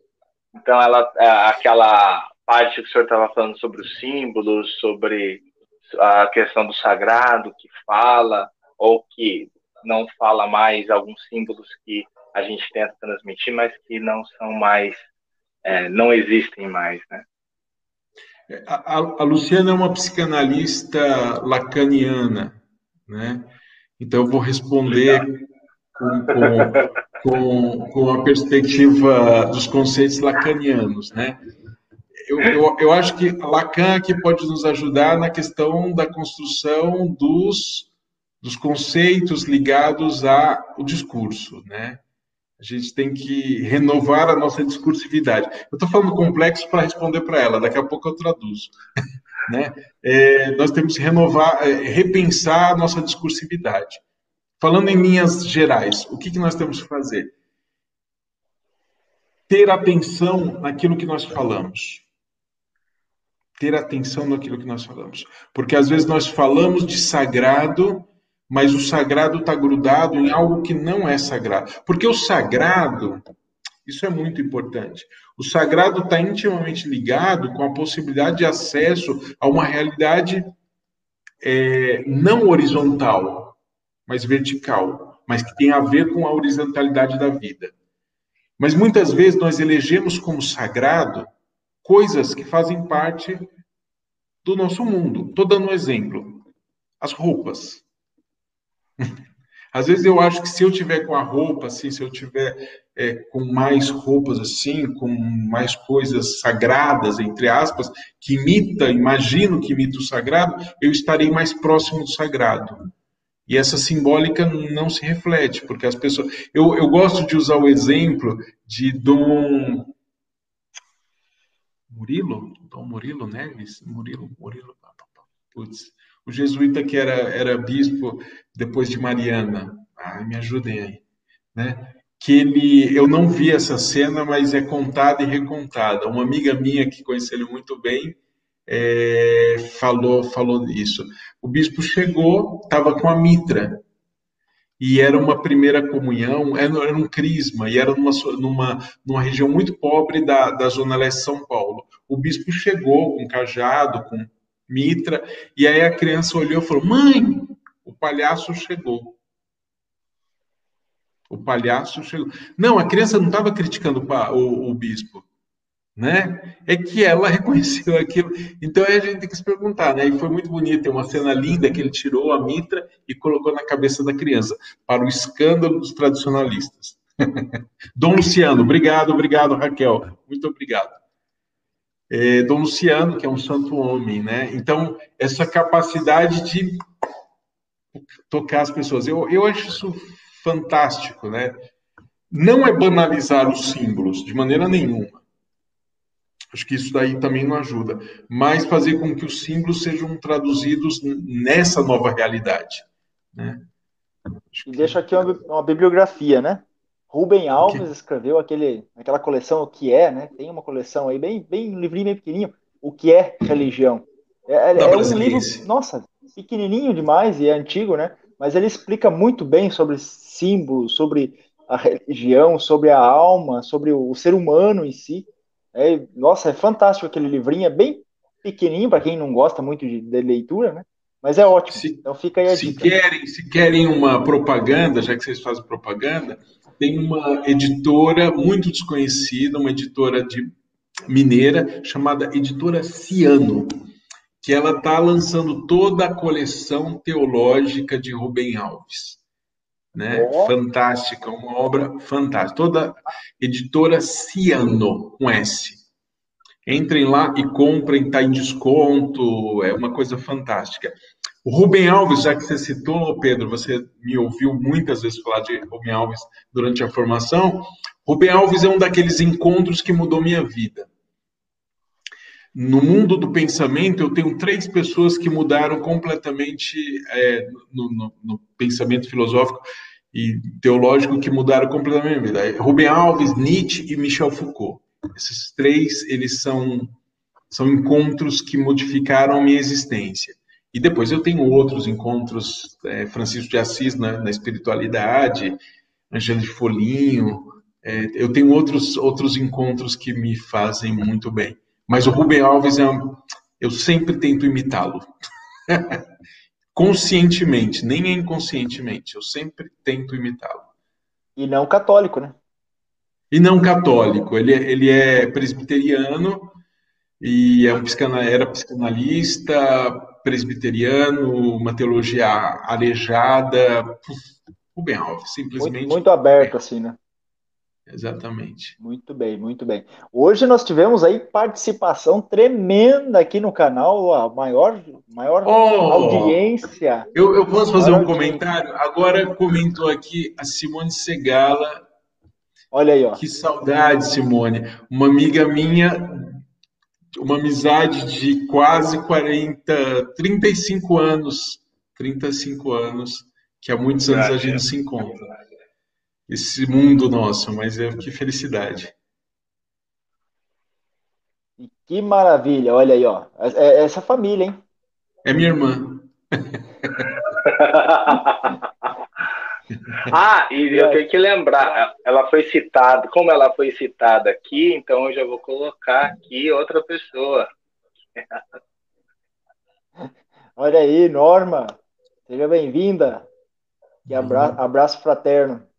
Então, ela, é, aquela parte que o senhor estava falando sobre os símbolos, sobre a questão do sagrado que fala ou que não fala mais, alguns símbolos que a gente tenta transmitir, mas que não são mais, é, não existem mais, né? A, a, Luciana é uma psicanalista lacaniana, né? Então, eu vou responder com, com, com, a perspectiva dos conceitos lacanianos, né? Eu, eu, eu, acho que Lacan aqui pode nos ajudar na questão da construção dos, dos conceitos ligados ao discurso, né? A gente tem que renovar a nossa discursividade. Eu estou falando complexo para responder para ela, daqui a pouco eu traduzo. Né? É, nós temos que renovar, é, repensar a nossa discursividade. Falando em linhas gerais, o que, que nós temos que fazer? Ter atenção naquilo que nós falamos. Ter atenção naquilo que nós falamos. Porque às vezes nós falamos de sagrado, mas o sagrado está grudado em algo que não é sagrado. Porque o sagrado, isso é muito importante. O sagrado está intimamente ligado com a possibilidade de acesso a uma realidade é, não horizontal, mas vertical, mas que tem a ver com a horizontalidade da vida. Mas muitas vezes nós elegemos como sagrado coisas que fazem parte do nosso mundo. Estou dando um exemplo. As roupas. Às vezes eu acho que se eu tiver com a roupa assim, se eu tiver é, com mais roupas assim, com mais coisas sagradas, entre aspas, que imita, imagino que imita o sagrado, eu estarei mais próximo do sagrado. E essa simbólica não se reflete, porque as pessoas. Eu, eu gosto de usar o exemplo de Dom Murilo, Dom Murilo Neves, Murilo, Murilo, putz, o jesuíta que era, era bispo depois de Mariana, ah, me ajudem aí, né? Que ele, eu não vi essa cena, mas é contada e recontada. Uma amiga minha que conhece ele muito bem é, falou falou isso. O bispo chegou, estava com a mitra e era uma primeira comunhão, era um crisma, e era numa, numa, numa região muito pobre da, da zona leste de São Paulo. O bispo chegou com cajado, com mitra, e aí a criança olhou e falou: Mãe, o palhaço chegou. O palhaço chegou. Não, a criança não estava criticando o, o, bispo, né? É que ela reconheceu aquilo. Então a gente tem que se perguntar, né? E foi muito bonito, tem uma cena linda que ele tirou a mitra e colocou na cabeça da criança, para o escândalo dos tradicionalistas. Dom Luciano, obrigado, obrigado, Raquel. Muito obrigado é, Dom Luciano, que é um santo homem, né? Então, essa capacidade de tocar as pessoas, eu, eu acho isso fantástico, né? Não é banalizar os símbolos, de maneira nenhuma. Acho que isso daí também não ajuda, mas fazer com que os símbolos sejam traduzidos nessa nova realidade, né? E deixa aqui uma, uma bibliografia, né? Rubem Alves escreveu aquele, aquela coleção O que é, né? Tem uma coleção aí bem, bem livrinho bem pequenininho, O que é religião. É, é, é um livro, nossa, pequenininho demais e é antigo, né? Mas ele explica muito bem sobre símbolos, sobre a religião, sobre a alma, sobre o, ser humano em si. É, nossa, é fantástico aquele livrinho, é bem pequenininho para quem não gosta muito de, de, leitura, né? Mas é ótimo. Se, então fica aí a se dica. Querem, se querem uma propaganda, já que vocês fazem propaganda, tem uma editora muito desconhecida, uma editora de mineira chamada Editora Ciano, que ela está lançando toda a coleção teológica de Rubem Alves. Né? Oh. Fantástica, uma obra fantástica. Toda editora Ciano, com S. Entrem lá e comprem, está em desconto, é uma coisa fantástica. O Rubem Alves, já que você citou, Pedro, você me ouviu muitas vezes falar de Rubem Alves durante a formação. Rubem Alves é um daqueles encontros que mudou minha vida. No mundo do pensamento, eu tenho três pessoas que mudaram completamente é, no, no, no, pensamento filosófico e teológico que mudaram completamente a minha vida. Rubem Alves, Nietzsche e Michel Foucault. Esses três, eles são, são encontros que modificaram minha existência. E depois eu tenho outros encontros, é, Francisco de Assis na, na espiritualidade, Angela de Folinho, é, eu tenho outros, outros encontros que me fazem muito bem. Mas o Rubem Alves, é um, eu sempre tento imitá-lo. Conscientemente, nem é inconscientemente, eu sempre tento imitá-lo. E não católico, né? E não católico, ele, é, ele é presbiteriano e é um psicanal, era psicanalista, presbiteriano, uma teologia arejada. Rubem Alves, simplesmente. Muito, muito aberto, assim, né? Exatamente. Muito bem, muito bem. Hoje nós tivemos aí participação tremenda aqui no canal, a maior, maior oh, audiência. Eu, eu posso fazer um comentário? Agora comentou aqui a Simone Segala. Olha aí, ó. Que saudade, Simone. Uma amiga minha uma amizade de quase 40, 35 anos, 35 anos, que há muitos anos a gente se encontra. Esse mundo nosso, mas é que felicidade. E que maravilha, olha aí, ó. É, é essa família, hein? É minha irmã. Ah, e eu tenho que lembrar, ela foi citada, como ela foi citada aqui, então eu já vou colocar aqui outra pessoa. Olha aí, Norma, seja bem-vinda. E abra abraço fraterno.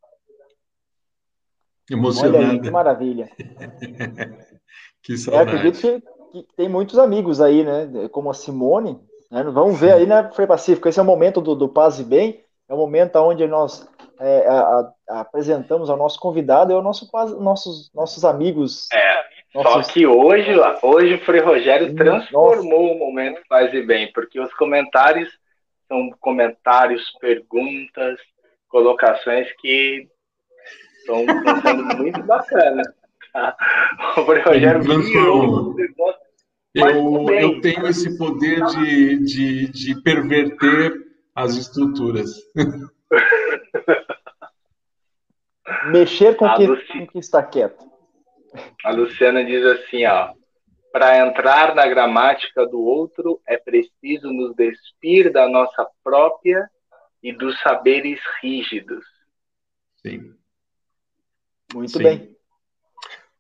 Emocionada. Olha aí, que maravilha. que saudade. Eu acredito que, que, tem muitos amigos aí, né? Como a Simone. Né? Vamos ver aí, né, Frei Pacífico? Esse é o momento do, do Paz e Bem. É o momento onde nós é, a, a, apresentamos ao nosso convidado e ao nosso, nossos, nossos amigos. É, nossos... só que hoje, hoje o Frei Rogério transformou Nossa. o momento Paz e Bem, porque os comentários são comentários, perguntas, colocações que estão, sendo muito bacanas. O Rogério virou eu, eu tenho esse poder de, de, de perverter as estruturas. Mexer com, que, Luci... com que está quieto. A Luciana diz assim, ó. Para entrar na gramática do outro, é preciso nos despir da nossa própria e dos saberes rígidos. Sim. Muito Sim. bem.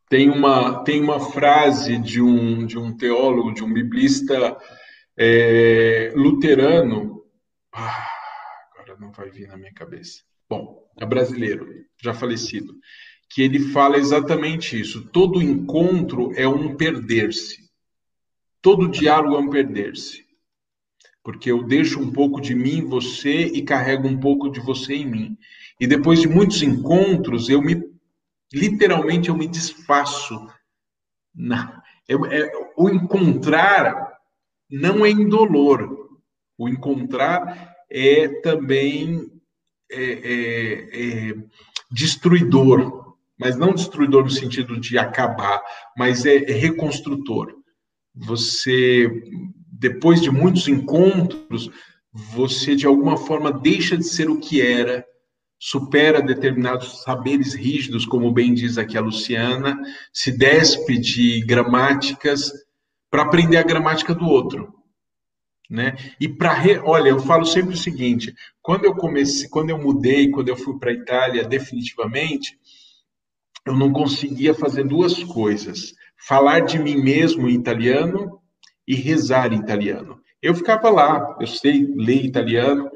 Tem uma, tem uma frase de um, de um teólogo, de um biblista é, luterano. Ah, agora não vai vir na minha cabeça. Bom, é brasileiro, já falecido, que ele fala exatamente isso. Todo encontro é um perder-se. Todo diálogo é um perder-se. Porque eu deixo um pouco de mim em você e carrego um pouco de você em mim. E depois de muitos encontros, eu me literalmente eu me desfaço. Na, eu, é, o encontrar não é indolor. O encontrar é também é, é, é, destruidor, mas não destruidor no sentido de acabar, mas é, é reconstrutor. Você, depois de muitos encontros, você de alguma forma deixa de ser o que era supera determinados saberes rígidos, como bem diz aqui a Luciana, se despe de gramáticas para aprender a gramática do outro. Né? E para re... olha, eu falo sempre o seguinte: quando eu comecei, quando eu mudei, quando eu fui para a Itália definitivamente, eu não conseguia fazer duas coisas: falar de mim mesmo em italiano e rezar em italiano. Eu ficava lá, eu sei ler italiano,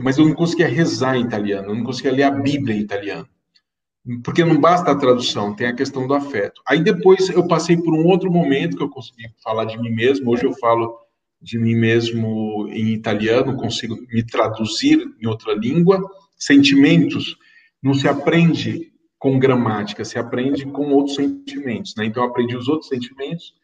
mas eu não conseguia rezar em italiano, eu não conseguia ler a Bíblia em italiano. Porque não basta a tradução, tem a questão do afeto. Aí depois eu passei por um outro momento que eu consegui falar de mim mesmo. Hoje eu falo de mim mesmo em italiano, consigo me traduzir em outra língua. Sentimentos não se aprende com gramática, se aprende com outros sentimentos. Né? Então eu aprendi os outros sentimentos.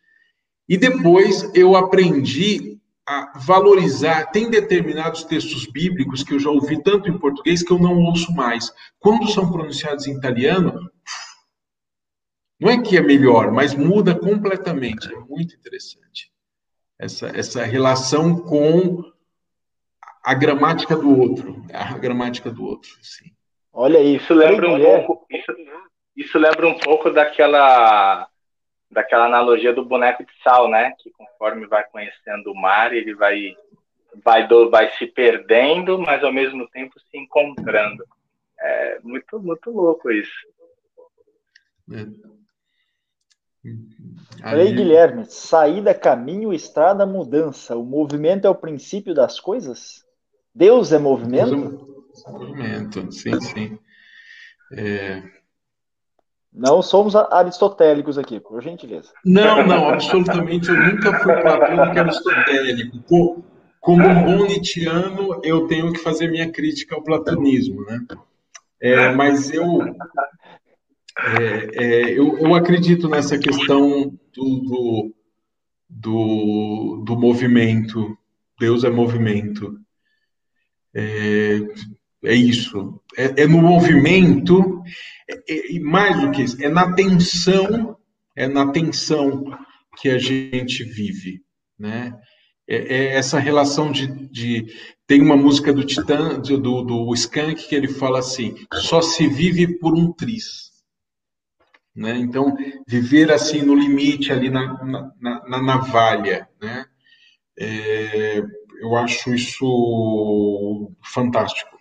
E depois eu aprendi a valorizar. Tem determinados textos bíblicos que eu já ouvi tanto em português que eu não ouço mais. Quando são pronunciados em italiano, não é que é melhor, mas muda completamente. É muito interessante. Essa, essa relação com a gramática do outro. A gramática do outro, sim. Olha isso, isso lembra um pouco. Isso, isso lembra um pouco daquela daquela analogia do boneco de sal, né? Que conforme vai conhecendo o mar, ele vai vai do, vai se perdendo, mas ao mesmo tempo se encontrando. É muito muito louco isso. É. Aí, Guilherme, saída, caminho, estrada, mudança. O movimento é o princípio das coisas? Deus é movimento? Deus é movimento, sim, sim. É, não somos aristotélicos aqui, por gentileza. Não, não, absolutamente. Eu nunca fui platônico aristotélico. Como um bom Nietzscheano, eu tenho que fazer minha crítica ao platonismo, né? É, mas eu, é, é, eu, eu, acredito nessa questão do, do, do, do movimento. Deus é movimento. É, é isso. É, é no movimento, é, é, mais do que isso, é na tensão, é na tensão que a gente vive, né? É, é essa relação de, de, tem uma música do Titã, do, do Skank, que ele fala assim: só se vive por um tris. Né? Então, viver assim no limite, ali na, na, na navalha, né? É, eu acho isso fantástico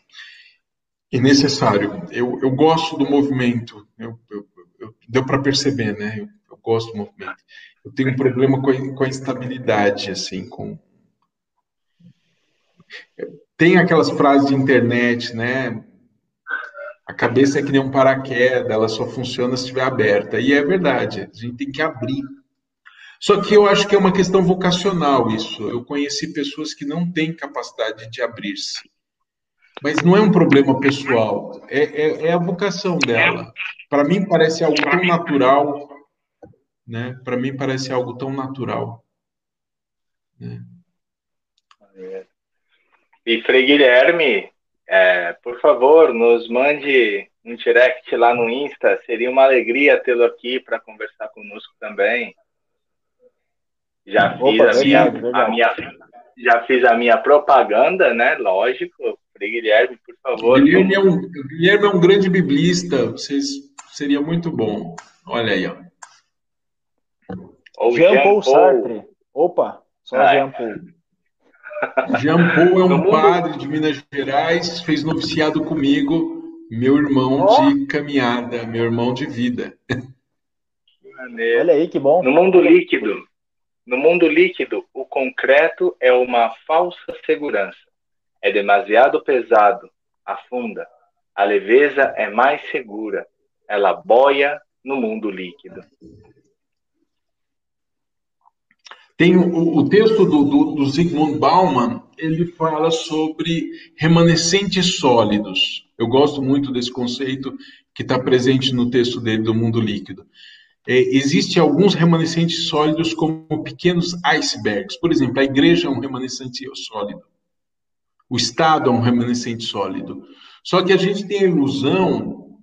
e necessário. Eu, eu gosto do movimento, eu, eu, eu deu para perceber, né? Eu, eu, gosto do movimento. Eu tenho um problema com a, com a instabilidade, assim, com tem aquelas frases de internet, né? A cabeça é que nem um paraquedas, ela só funciona se estiver aberta. E é verdade, a gente tem que abrir. Só que eu acho que é uma questão vocacional isso. Eu conheci pessoas que não têm capacidade de abrir-se. Mas não é um problema pessoal, é, é, é a vocação dela. Para mim parece algo tão natural, né? Para mim parece algo tão natural. Né? E Frei Guilherme, é, por favor, nos mande um direct lá no Insta. Seria uma alegria tê-lo aqui para conversar conosco também. Já Opa, fiz a, minha, a, minha, já fiz a minha propaganda, né? Lógico. Frei Guilherme, por favor. Guilherme é, um, Guilherme é um grande biblista. Vocês, seria muito bom. Olha aí, ó. Jean Paul Sartre. Opa, só ah, Jean Paul. Jean Paul é um padre de Minas Gerais, fez noviciado comigo, meu irmão oh. de caminhada, meu irmão de vida. Olha aí que bom. No mundo líquido, no mundo líquido, o concreto é uma falsa segurança. É demasiado pesado, afunda. A leveza é mais segura. Ela boia no mundo líquido. Tem o, o texto do, do, do Bauman, ele fala sobre remanescentes sólidos. Eu gosto muito desse conceito que está presente no texto dele do mundo líquido. É, Existem alguns remanescentes sólidos como pequenos icebergs. Por exemplo, a igreja é um remanescente sólido. O Estado é um remanescente sólido. Só que a gente tem a ilusão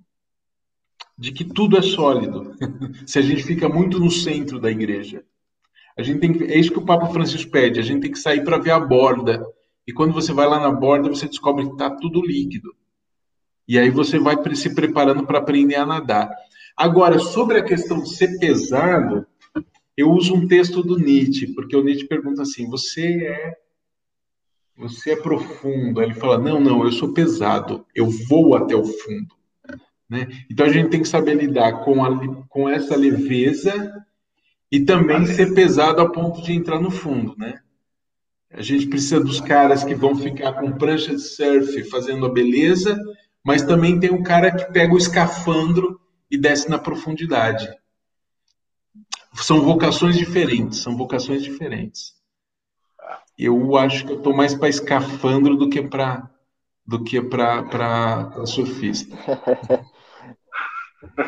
de que tudo é sólido. Se a gente fica muito no centro da igreja. A gente tem que, é isso que o Papa Francisco pede, a gente tem que sair para ver a borda. E quando você vai lá na borda, você descobre que está tudo líquido. E aí você vai se preparando para aprender a nadar. Agora, sobre a questão de ser pesado, eu uso um texto do Nietzsche, porque o Nietzsche pergunta assim: você é você é profundo. Aí ele fala: não, não, eu sou pesado, eu vou até o fundo. Né? Então a gente tem que saber lidar com, a, com essa leveza e também ser pesado a ponto de entrar no fundo, né? A gente precisa dos caras que vão ficar com prancha de surf fazendo a beleza, mas também tem o cara que pega o escafandro e desce na profundidade. São vocações diferentes, são vocações diferentes. Eu acho que eu estou mais para escafandro do que para do que para surfista.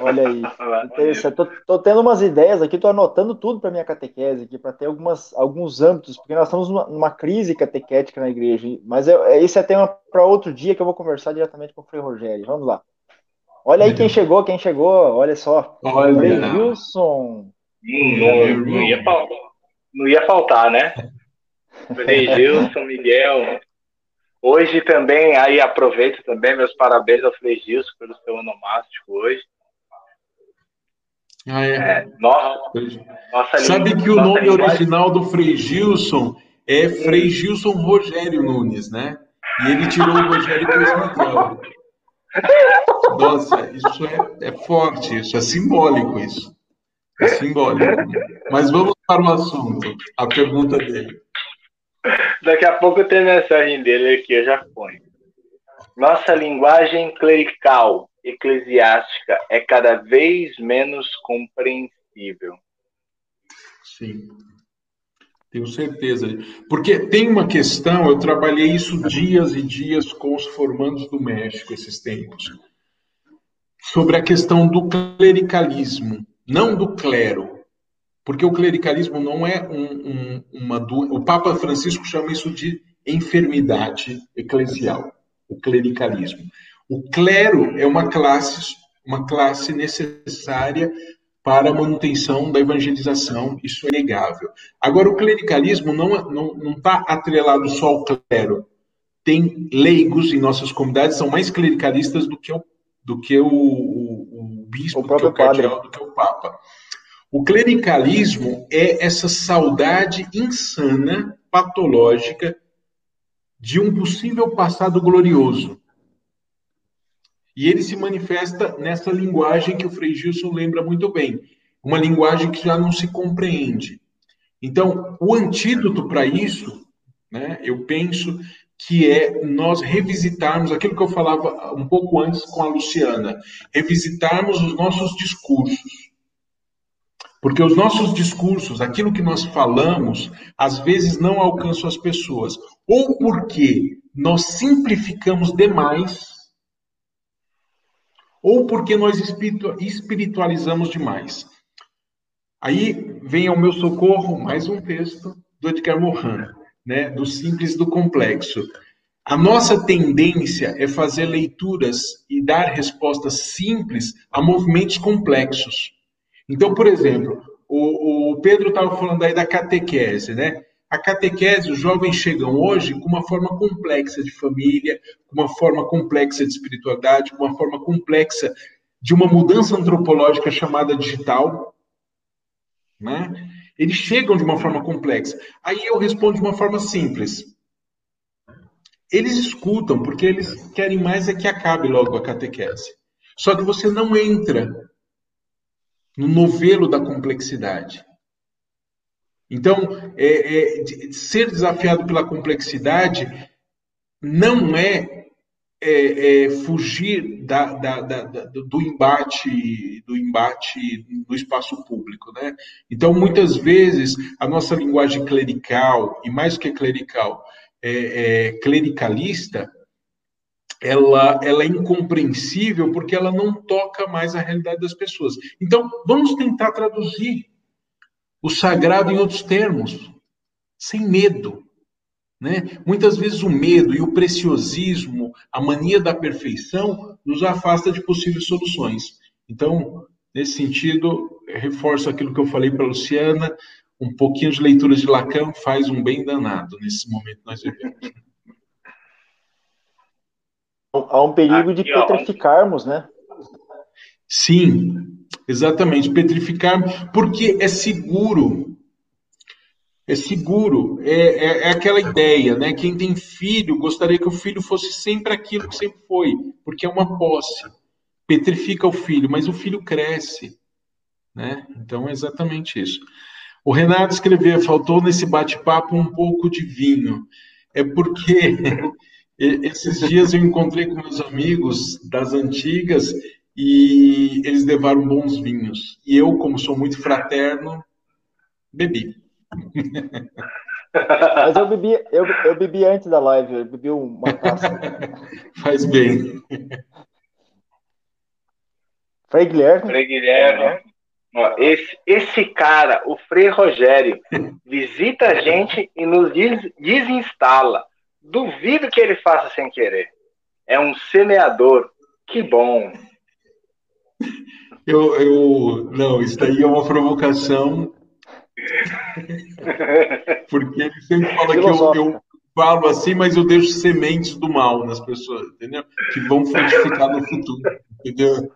Olha aí. Interessante. Tô, tô, tendo umas ideias aqui, tô anotando tudo para minha catequese aqui, para ter algumas, alguns âmbitos, porque nós estamos numa, numa crise catequética na igreja. Mas eu, é, esse é tema para outro dia que eu vou conversar diretamente com o Frei Rogério. Vamos lá. Olha aí quem chegou, quem chegou, olha só. Olha. Frei Wilson. Hum, não, não, ia faltar, não ia faltar, né? Frei Miguel. Hoje também, aí aproveito também meus parabéns ao Frei Gilson pelo seu onomástico hoje. Ah, é. é nossa, nossa Sabe que o nome linguagem... original do Frei Gilson é Frei Gilson Rogério Nunes, né? E ele tirou o Rogério Miguel. Nossa, isso é, é forte, isso é simbólico, isso. É simbólico. Mas vamos para o assunto, a pergunta dele. Daqui a pouco tem mensagem dele aqui, eu já ponho. Nossa linguagem clerical eclesiástica é cada vez menos compreensível. Sim. Tenho certeza. Porque tem uma questão, eu trabalhei isso dias e dias com os formandos do México esses tempos, sobre a questão do clericalismo, não do clero. Porque o clericalismo não é um, um, uma. O Papa Francisco chama isso de enfermidade eclesial, o clericalismo. O clero é uma classe, uma classe necessária para a manutenção da evangelização, isso é negável. Agora, o clericalismo não está não, não tá atrelado só ao clero. Tem leigos em nossas comunidades são mais clericalistas do que o, do que o, o, o bispo, o do que o cardeal, do que o papa. O clericalismo é essa saudade insana, patológica, de um possível passado glorioso. E ele se manifesta nessa linguagem que o Frei Gilson lembra muito bem, uma linguagem que já não se compreende. Então, o antídoto para isso, né, eu penso que é nós revisitarmos aquilo que eu falava um pouco antes com a Luciana, revisitarmos os nossos discursos. Porque os nossos discursos, aquilo que nós falamos, às vezes não alcançam as pessoas, ou porque nós simplificamos demais, ou porque nós espiritualizamos demais. Aí vem ao meu socorro mais um texto do Edgar Morin né, do simples do complexo. A nossa tendência é fazer leituras e dar respostas simples a movimentos complexos. Então, por exemplo, o, o Pedro estava falando aí da catequese, né? A catequese, os jovens chegam hoje com uma forma complexa de família, com uma forma complexa de espiritualidade, com uma forma complexa de uma mudança antropológica chamada digital, né? Eles chegam de uma forma complexa. Aí eu respondo de uma forma simples. Eles escutam porque eles querem mais é que acabe logo a catequese. Só que você não entra no novelo da complexidade. Então, é, é, ser desafiado pela complexidade não é é, é, fugir da, da, da, do embate do embate no espaço público, né? Então muitas vezes a nossa linguagem clerical e mais que clerical é, é, clericalista ela, ela é incompreensível porque ela não toca mais a realidade das pessoas. Então vamos tentar traduzir o sagrado em outros termos, sem medo, né? Muitas vezes o medo e o preciosismo, a mania da perfeição, nos afasta de possíveis soluções. Então, nesse sentido, reforço aquilo que eu falei para a Luciana, um pouquinho de leitura de Lacan faz um bem danado nesse momento que nós vivemos. Há um perigo de petrificarmos, né? Sim, exatamente, petrificar, porque é seguro é seguro, é, é, é, aquela ideia, né? Quem tem filho gostaria que o filho fosse sempre aquilo que sempre foi, porque é uma posse. Petrifica o filho, mas o filho cresce, né? Então é exatamente isso. O Renato escreveu: faltou nesse bate-papo um pouco de vinho. É porque esses dias eu encontrei com meus amigos das antigas e eles levaram bons vinhos. E eu, como sou muito fraterno, bebi. Mas eu bebi, eu, eu bebi antes da live, eu bebi uma taça. Faz bem. Frei Guilherme. Frei Guilherme. Ó, esse, esse cara, o Frei Rogério, visita a gente e nos des, desinstala. Duvido que ele faça sem querer. É um semeador. Que bom. Eu, eu, não, isso daí é uma provocação Porque ele sempre fala que eu, eu, falo assim, mas eu deixo sementes do mal nas pessoas, entendeu? Que vão frutificar no futuro, entendeu?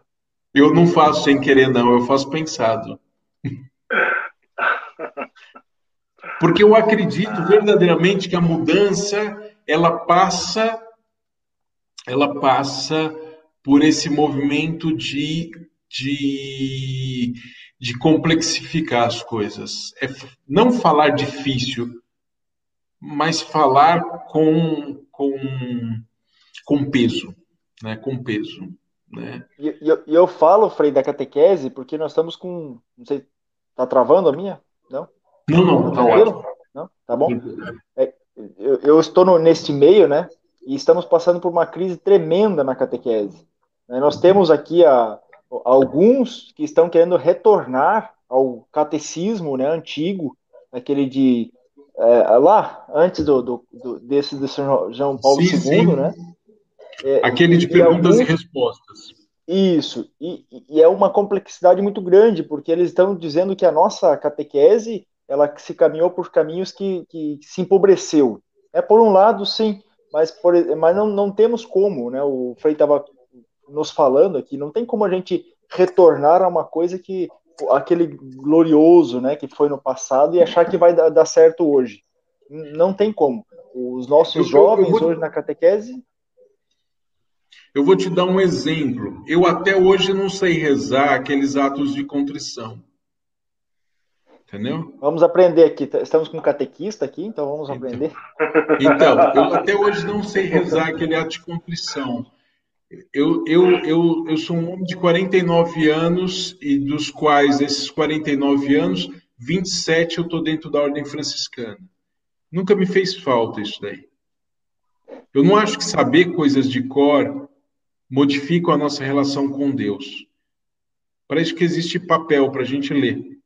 Eu não faço sem querer, não, eu faço pensado. Porque eu acredito verdadeiramente que a mudança, ela passa, ela passa por esse movimento de, de de complexificar as coisas. É não falar difícil, mas falar com, com, com peso, né? com peso. Né? E eu, eu, falo, Frei, da catequese, porque nós estamos com. Não sei, tá travando a minha? Não? Não, não, tá ótimo. Não? Tá bom? É, eu, eu, estou no, neste meio, né? E estamos passando por uma crise tremenda na catequese. Nós temos aqui a, alguns que estão querendo retornar ao catecismo né, antigo, aquele de é, lá, antes do, do, do, desse de São João Paulo sim, II, sim. né? É, aquele de perguntas e, alguns... e respostas. Isso, e, e, é uma complexidade muito grande, porque eles estão dizendo que a nossa catequese ela se caminhou por caminhos que, que se empobreceu. É por um lado, sim, mas, por, mas não, não temos como, né? O Frei estava nos falando aqui, não tem como a gente retornar a uma coisa que aquele glorioso, né, que foi no passado e achar que vai dar, dar certo hoje. Não tem como. Os nossos eu, jovens eu vou... hoje na catequese eu vou te dar um exemplo. Eu até hoje não sei rezar aqueles atos de contrição. Entendeu? Vamos aprender aqui. Estamos com um catequista aqui, então vamos então, aprender. Então, eu até hoje não sei rezar aquele ato de contrição. Eu, eu, eu, eu sou um homem de 49 anos e dos quais, esses 49 anos, 27 eu estou dentro da ordem franciscana. Nunca me fez falta isso daí. Eu não acho que saber coisas de cor modifica a nossa relação com Deus. Para isso que existe papel para a gente ler.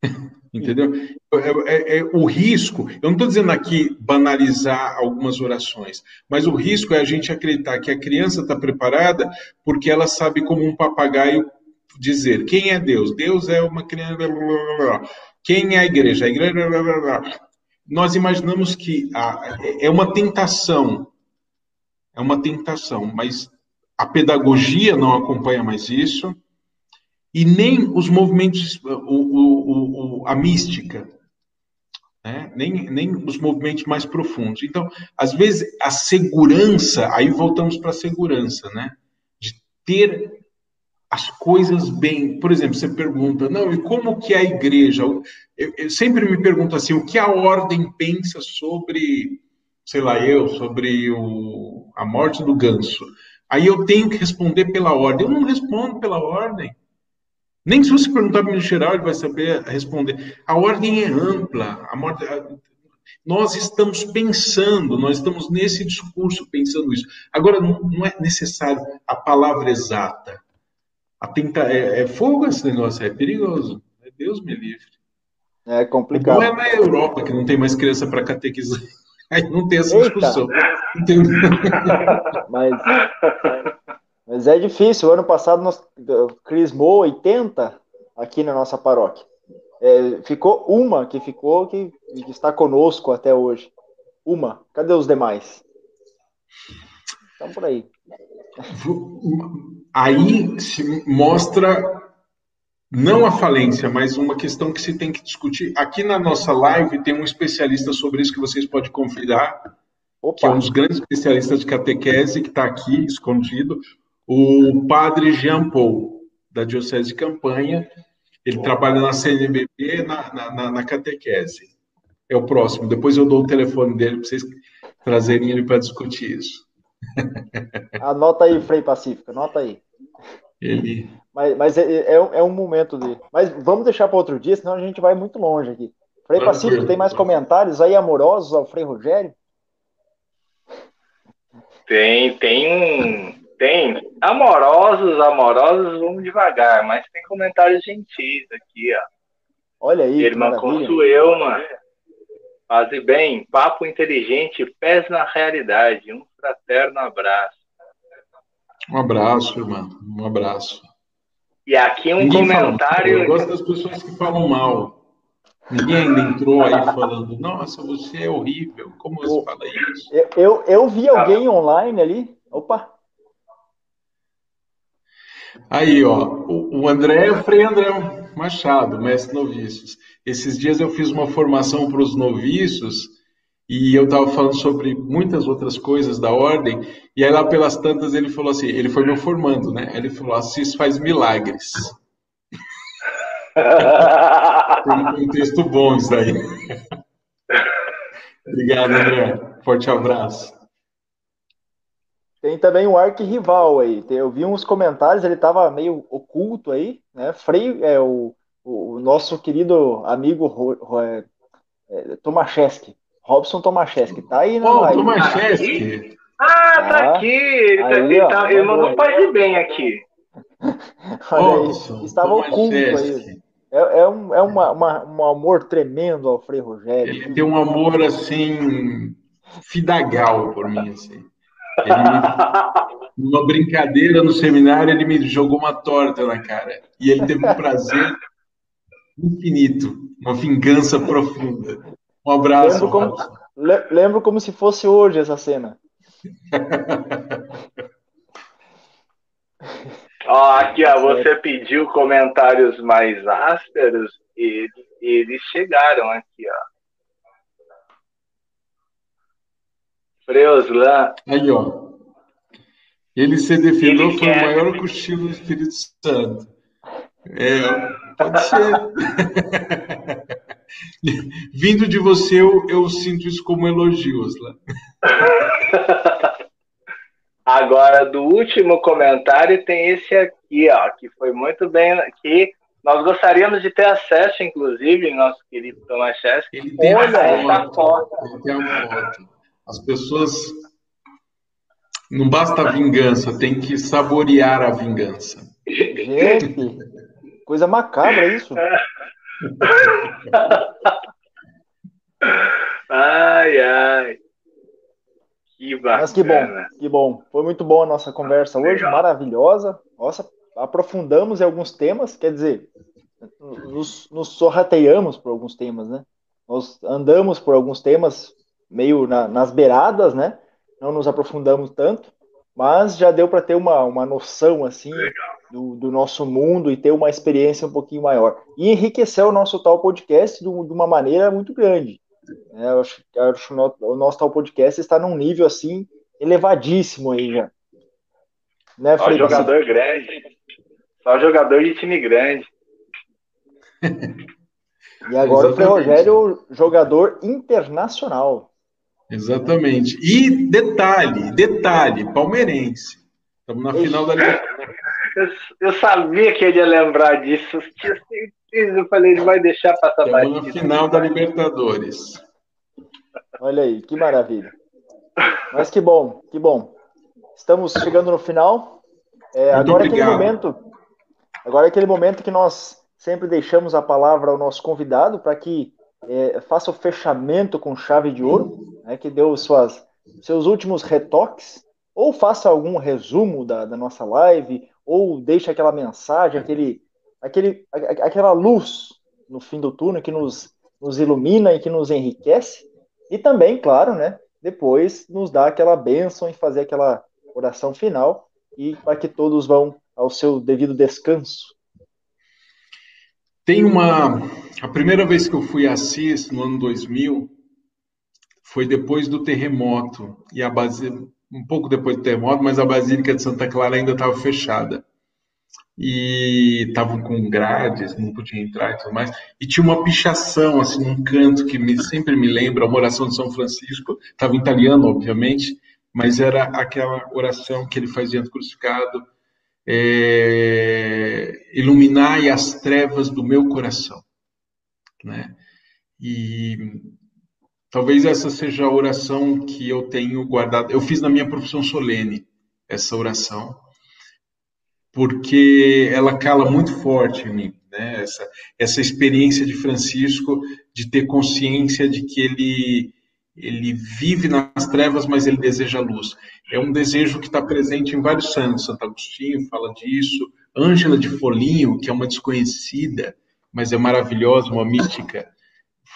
Entendeu? É, é, é, o risco, eu não estou dizendo aqui banalizar algumas orações, mas o risco é a gente acreditar que a criança está preparada porque ela sabe como um papagaio dizer quem é Deus. Deus é uma criança. Quem é a igreja? A igreja. Nós imaginamos que a, é uma tentação, é uma tentação, mas a pedagogia não acompanha mais isso e nem os movimentos, o, o, o, a mística, né? nem, nem os movimentos mais profundos. Então, às vezes, a segurança, aí voltamos para a segurança, né? De ter as coisas bem. Por exemplo, você pergunta, não, e como que a igreja? Eu, eu sempre me pergunto assim, o que a ordem pensa sobre, sei lá, eu, sobre o, a morte do ganso? Aí eu tenho que responder pela ordem. Eu não respondo pela ordem. Nem se você perguntar para o geral, ele vai saber responder. A ordem é ampla. A morte, nós estamos pensando, nós estamos nesse discurso pensando isso. Agora, não, não é necessário a palavra exata. A tenta, é, é, fogo esse negócio, é perigoso. É Deus me livre. É complicado. Não é na Europa que não tem mais criança para catequizar. Aí não tem essa Eita. discussão. mas, mas é difícil. Ano passado nós crismou 80 aqui na nossa paróquia. É, ficou uma que ficou que, que está conosco até hoje. Uma. Cadê os demais? Estão por aí. Aí se mostra não a falência, mas uma questão que se tem que discutir. Aqui na nossa live tem um especialista sobre isso que vocês podem convidar, Opa. que é um dos grandes especialistas de catequese que está aqui escondido, o padre Jean Paul, da Diocese de Campanha. Ele trabalha na CNBB, na, na, na catequese. É o próximo. Depois eu dou o telefone dele para vocês trazerem ele para discutir isso. Anota aí, Frei Pacífico, anota aí. Ele. Mas, mas é, é, é um momento de. Mas vamos deixar para outro dia, senão a gente vai muito longe aqui. Frei Pacífico, tem mais comentários aí amorosos ao Frei Rogério? Tem, tem um, tem. Amorosos, amorosos, vamos devagar, mas tem comentários gentis aqui, ó. Olha aí. Irmã Consuelma. Paz e bem, papo inteligente, pés na realidade. Um fraterno abraço. Um abraço, irmã. Um abraço. E aqui um Ninguém comentário. Eu gosto das pessoas que falam mal. Ninguém ainda entrou aí falando, nossa, você é horrível. Como você fala isso? Eu, eu, eu vi alguém online ali. Opa, Aí, ó, o André é Frei André Machado, mestre noviços. Esses dias eu fiz uma formação para os noviços e eu estava falando sobre muitas outras coisas da ordem, e aí lá pelas tantas ele falou assim, ele foi me formando, né? Ele falou, Assis faz milagres. foi um contexto bom isso aí. Obrigado, André. Forte abraço. Tem também um arquirrival aí. Eu vi uns comentários, ele estava meio oculto aí, né? Frei, é, o, o nosso querido amigo é, é, Tomaszewski, Robson Tomaszewski, tá aí, né? Oh, Tomaszewski. Ah, tá ah, aqui. Ele, tá aí, ó, tá, ele mandou paz bem aqui. Olha aí, estava oculto aí. É, é, um, é uma, uma, um amor tremendo ao Frei Rogério. Ele tem um amor assim fidagal por mim, assim. Ele, numa brincadeira no seminário, ele me jogou uma torta na cara. E ele teve um prazer infinito, uma vingança profunda. Um abraço. Lembro como, lembro como se fosse hoje essa cena. ó, aqui, ó, você pediu comentários mais ásperos e, e eles chegaram aqui, ó. Freoslan. Aí, ó. Ele se defendeu foi o maior cochilo do Espírito Santo. É, pode ser. Vindo de você, eu, eu sinto isso como elogios. Né? Agora, do último comentário, tem esse aqui, ó, que foi muito bem. Que nós gostaríamos de ter acesso, inclusive, nosso querido Tomás Ele tem Olha essa foto. Ele tem uma foto. As pessoas. Não basta a vingança, tem que saborear a vingança. Gente, coisa macabra isso. ai, ai. Que bacana. Mas que bom, que bom. Foi muito bom a nossa conversa hoje, maravilhosa. Nossa, aprofundamos em alguns temas, quer dizer, nos, nos sorrateamos por alguns temas, né? Nós andamos por alguns temas meio na, nas beiradas, né? Não nos aprofundamos tanto, mas já deu para ter uma, uma noção, assim, do, do, nosso mundo e ter uma experiência um pouquinho maior. E enriqueceu o nosso tal podcast de, de uma maneira muito grande. É, eu acho, eu acho o nosso tal podcast está num nível assim elevadíssimo aí já. Né, Só jogador assim? grande. Só jogador de time grande. E agora o Rogério, jogador internacional. Exatamente. E detalhe, detalhe, palmeirense. Estamos na final da Libertadores. Eu, eu, sabia que ele ia lembrar disso. Eu falei, ele vai deixar passar mais. Estamos na final da Libertadores. Olha aí, que maravilha. Mas que bom, que bom. Estamos chegando no final. É, agora é aquele momento. Agora é aquele momento que nós sempre deixamos a palavra ao nosso convidado para que é, faça o fechamento com chave de ouro, né, que deu suas, seus últimos retoques, ou faça algum resumo da, da nossa live, ou deixe aquela mensagem, aquele, aquele, aquela luz no fim do túnel que nos, nos ilumina e que nos enriquece. E também, claro, né, depois nos dá aquela bênção e fazer aquela oração final e para que todos vão ao seu devido descanso. Tem uma. A primeira vez que eu fui a Assis, no ano 2000, foi depois do terremoto. E a base, um pouco depois do terremoto, mas a Basílica de Santa Clara ainda estava fechada e estavam com grades, não podia entrar e tudo mais. E tinha uma pichação, assim, num canto que me, sempre me lembra, uma oração de São Francisco, estava italiano, obviamente, mas era aquela oração que ele fazia no crucificado, é, iluminai as trevas do meu coração, né? E talvez essa seja a oração que eu tenho guardado. Eu fiz na minha profissão solene essa oração, porque ela cala muito forte em mim, né? Essa, essa experiência de Francisco de ter consciência de que ele ele vive nas trevas, mas ele deseja luz. É um desejo que está presente em vários santos. Santo Agostinho fala disso. Ângela de Folinho, que é uma desconhecida, mas é maravilhosa, uma mística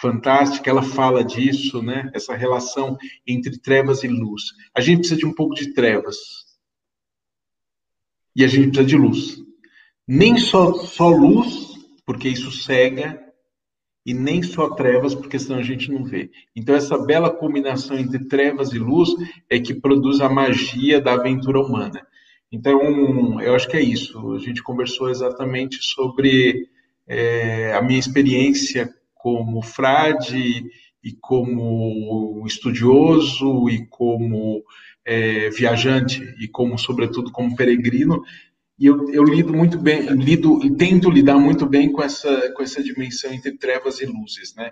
fantástica, ela fala disso, né? Essa relação entre trevas e luz. A gente precisa de um pouco de trevas, e a gente precisa de luz. Nem só, só luz, porque isso cega, e nem só trevas, porque senão a gente não vê. Então, essa bela combinação entre trevas e luz é que produz a magia da aventura humana. Então, eu acho que é isso. A gente conversou exatamente sobre é, a minha experiência como frade e como estudioso e como é, viajante e como, sobretudo, como peregrino. E eu, eu lido muito bem, lido e tento lidar muito bem com essa, com essa dimensão entre trevas e luzes, né?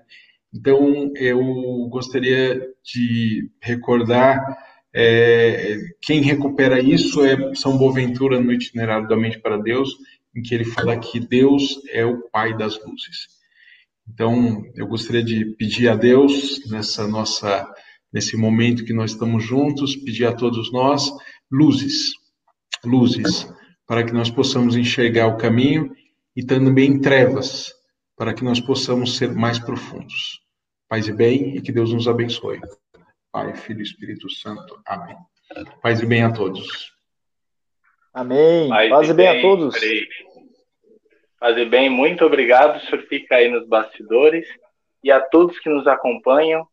Então, eu gostaria de recordar é, quem recupera isso é São Boaventura no itinerário da Mente para Deus, em que ele fala que Deus é o Pai das luzes. Então, eu gostaria de pedir a Deus nessa nossa nesse momento que nós estamos juntos, pedir a todos nós luzes, luzes, para que nós possamos enxergar o caminho e também trevas, para que nós possamos ser mais profundos. Paz e bem e que Deus nos abençoe. Pai, Filho e Espírito Santo. Amém. Paz e bem a todos. Amém. Paz, Paz e bem, bem a todos. Paz e bem, muito obrigado. O senhor fica aí nos bastidores. E a todos que nos acompanham,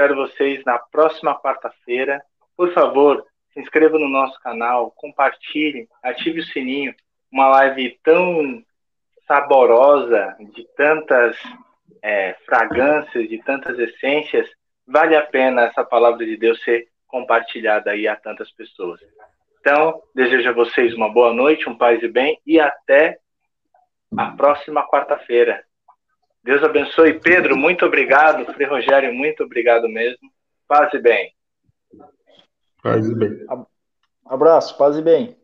Espero vocês na próxima quarta-feira. Por favor, se inscreva no nosso canal, compartilhe, ative o sininho. Uma live tão saborosa, de tantas é, fragrâncias, de tantas essências, vale a pena essa palavra de Deus ser compartilhada aí a tantas pessoas. Então, desejo a vocês uma boa noite, um paz e bem e até a próxima quarta-feira. Deus abençoe. Pedro, muito obrigado. Frei Rogério, muito obrigado mesmo. Paz e bem. Paz e bem. Abraço, paz e bem.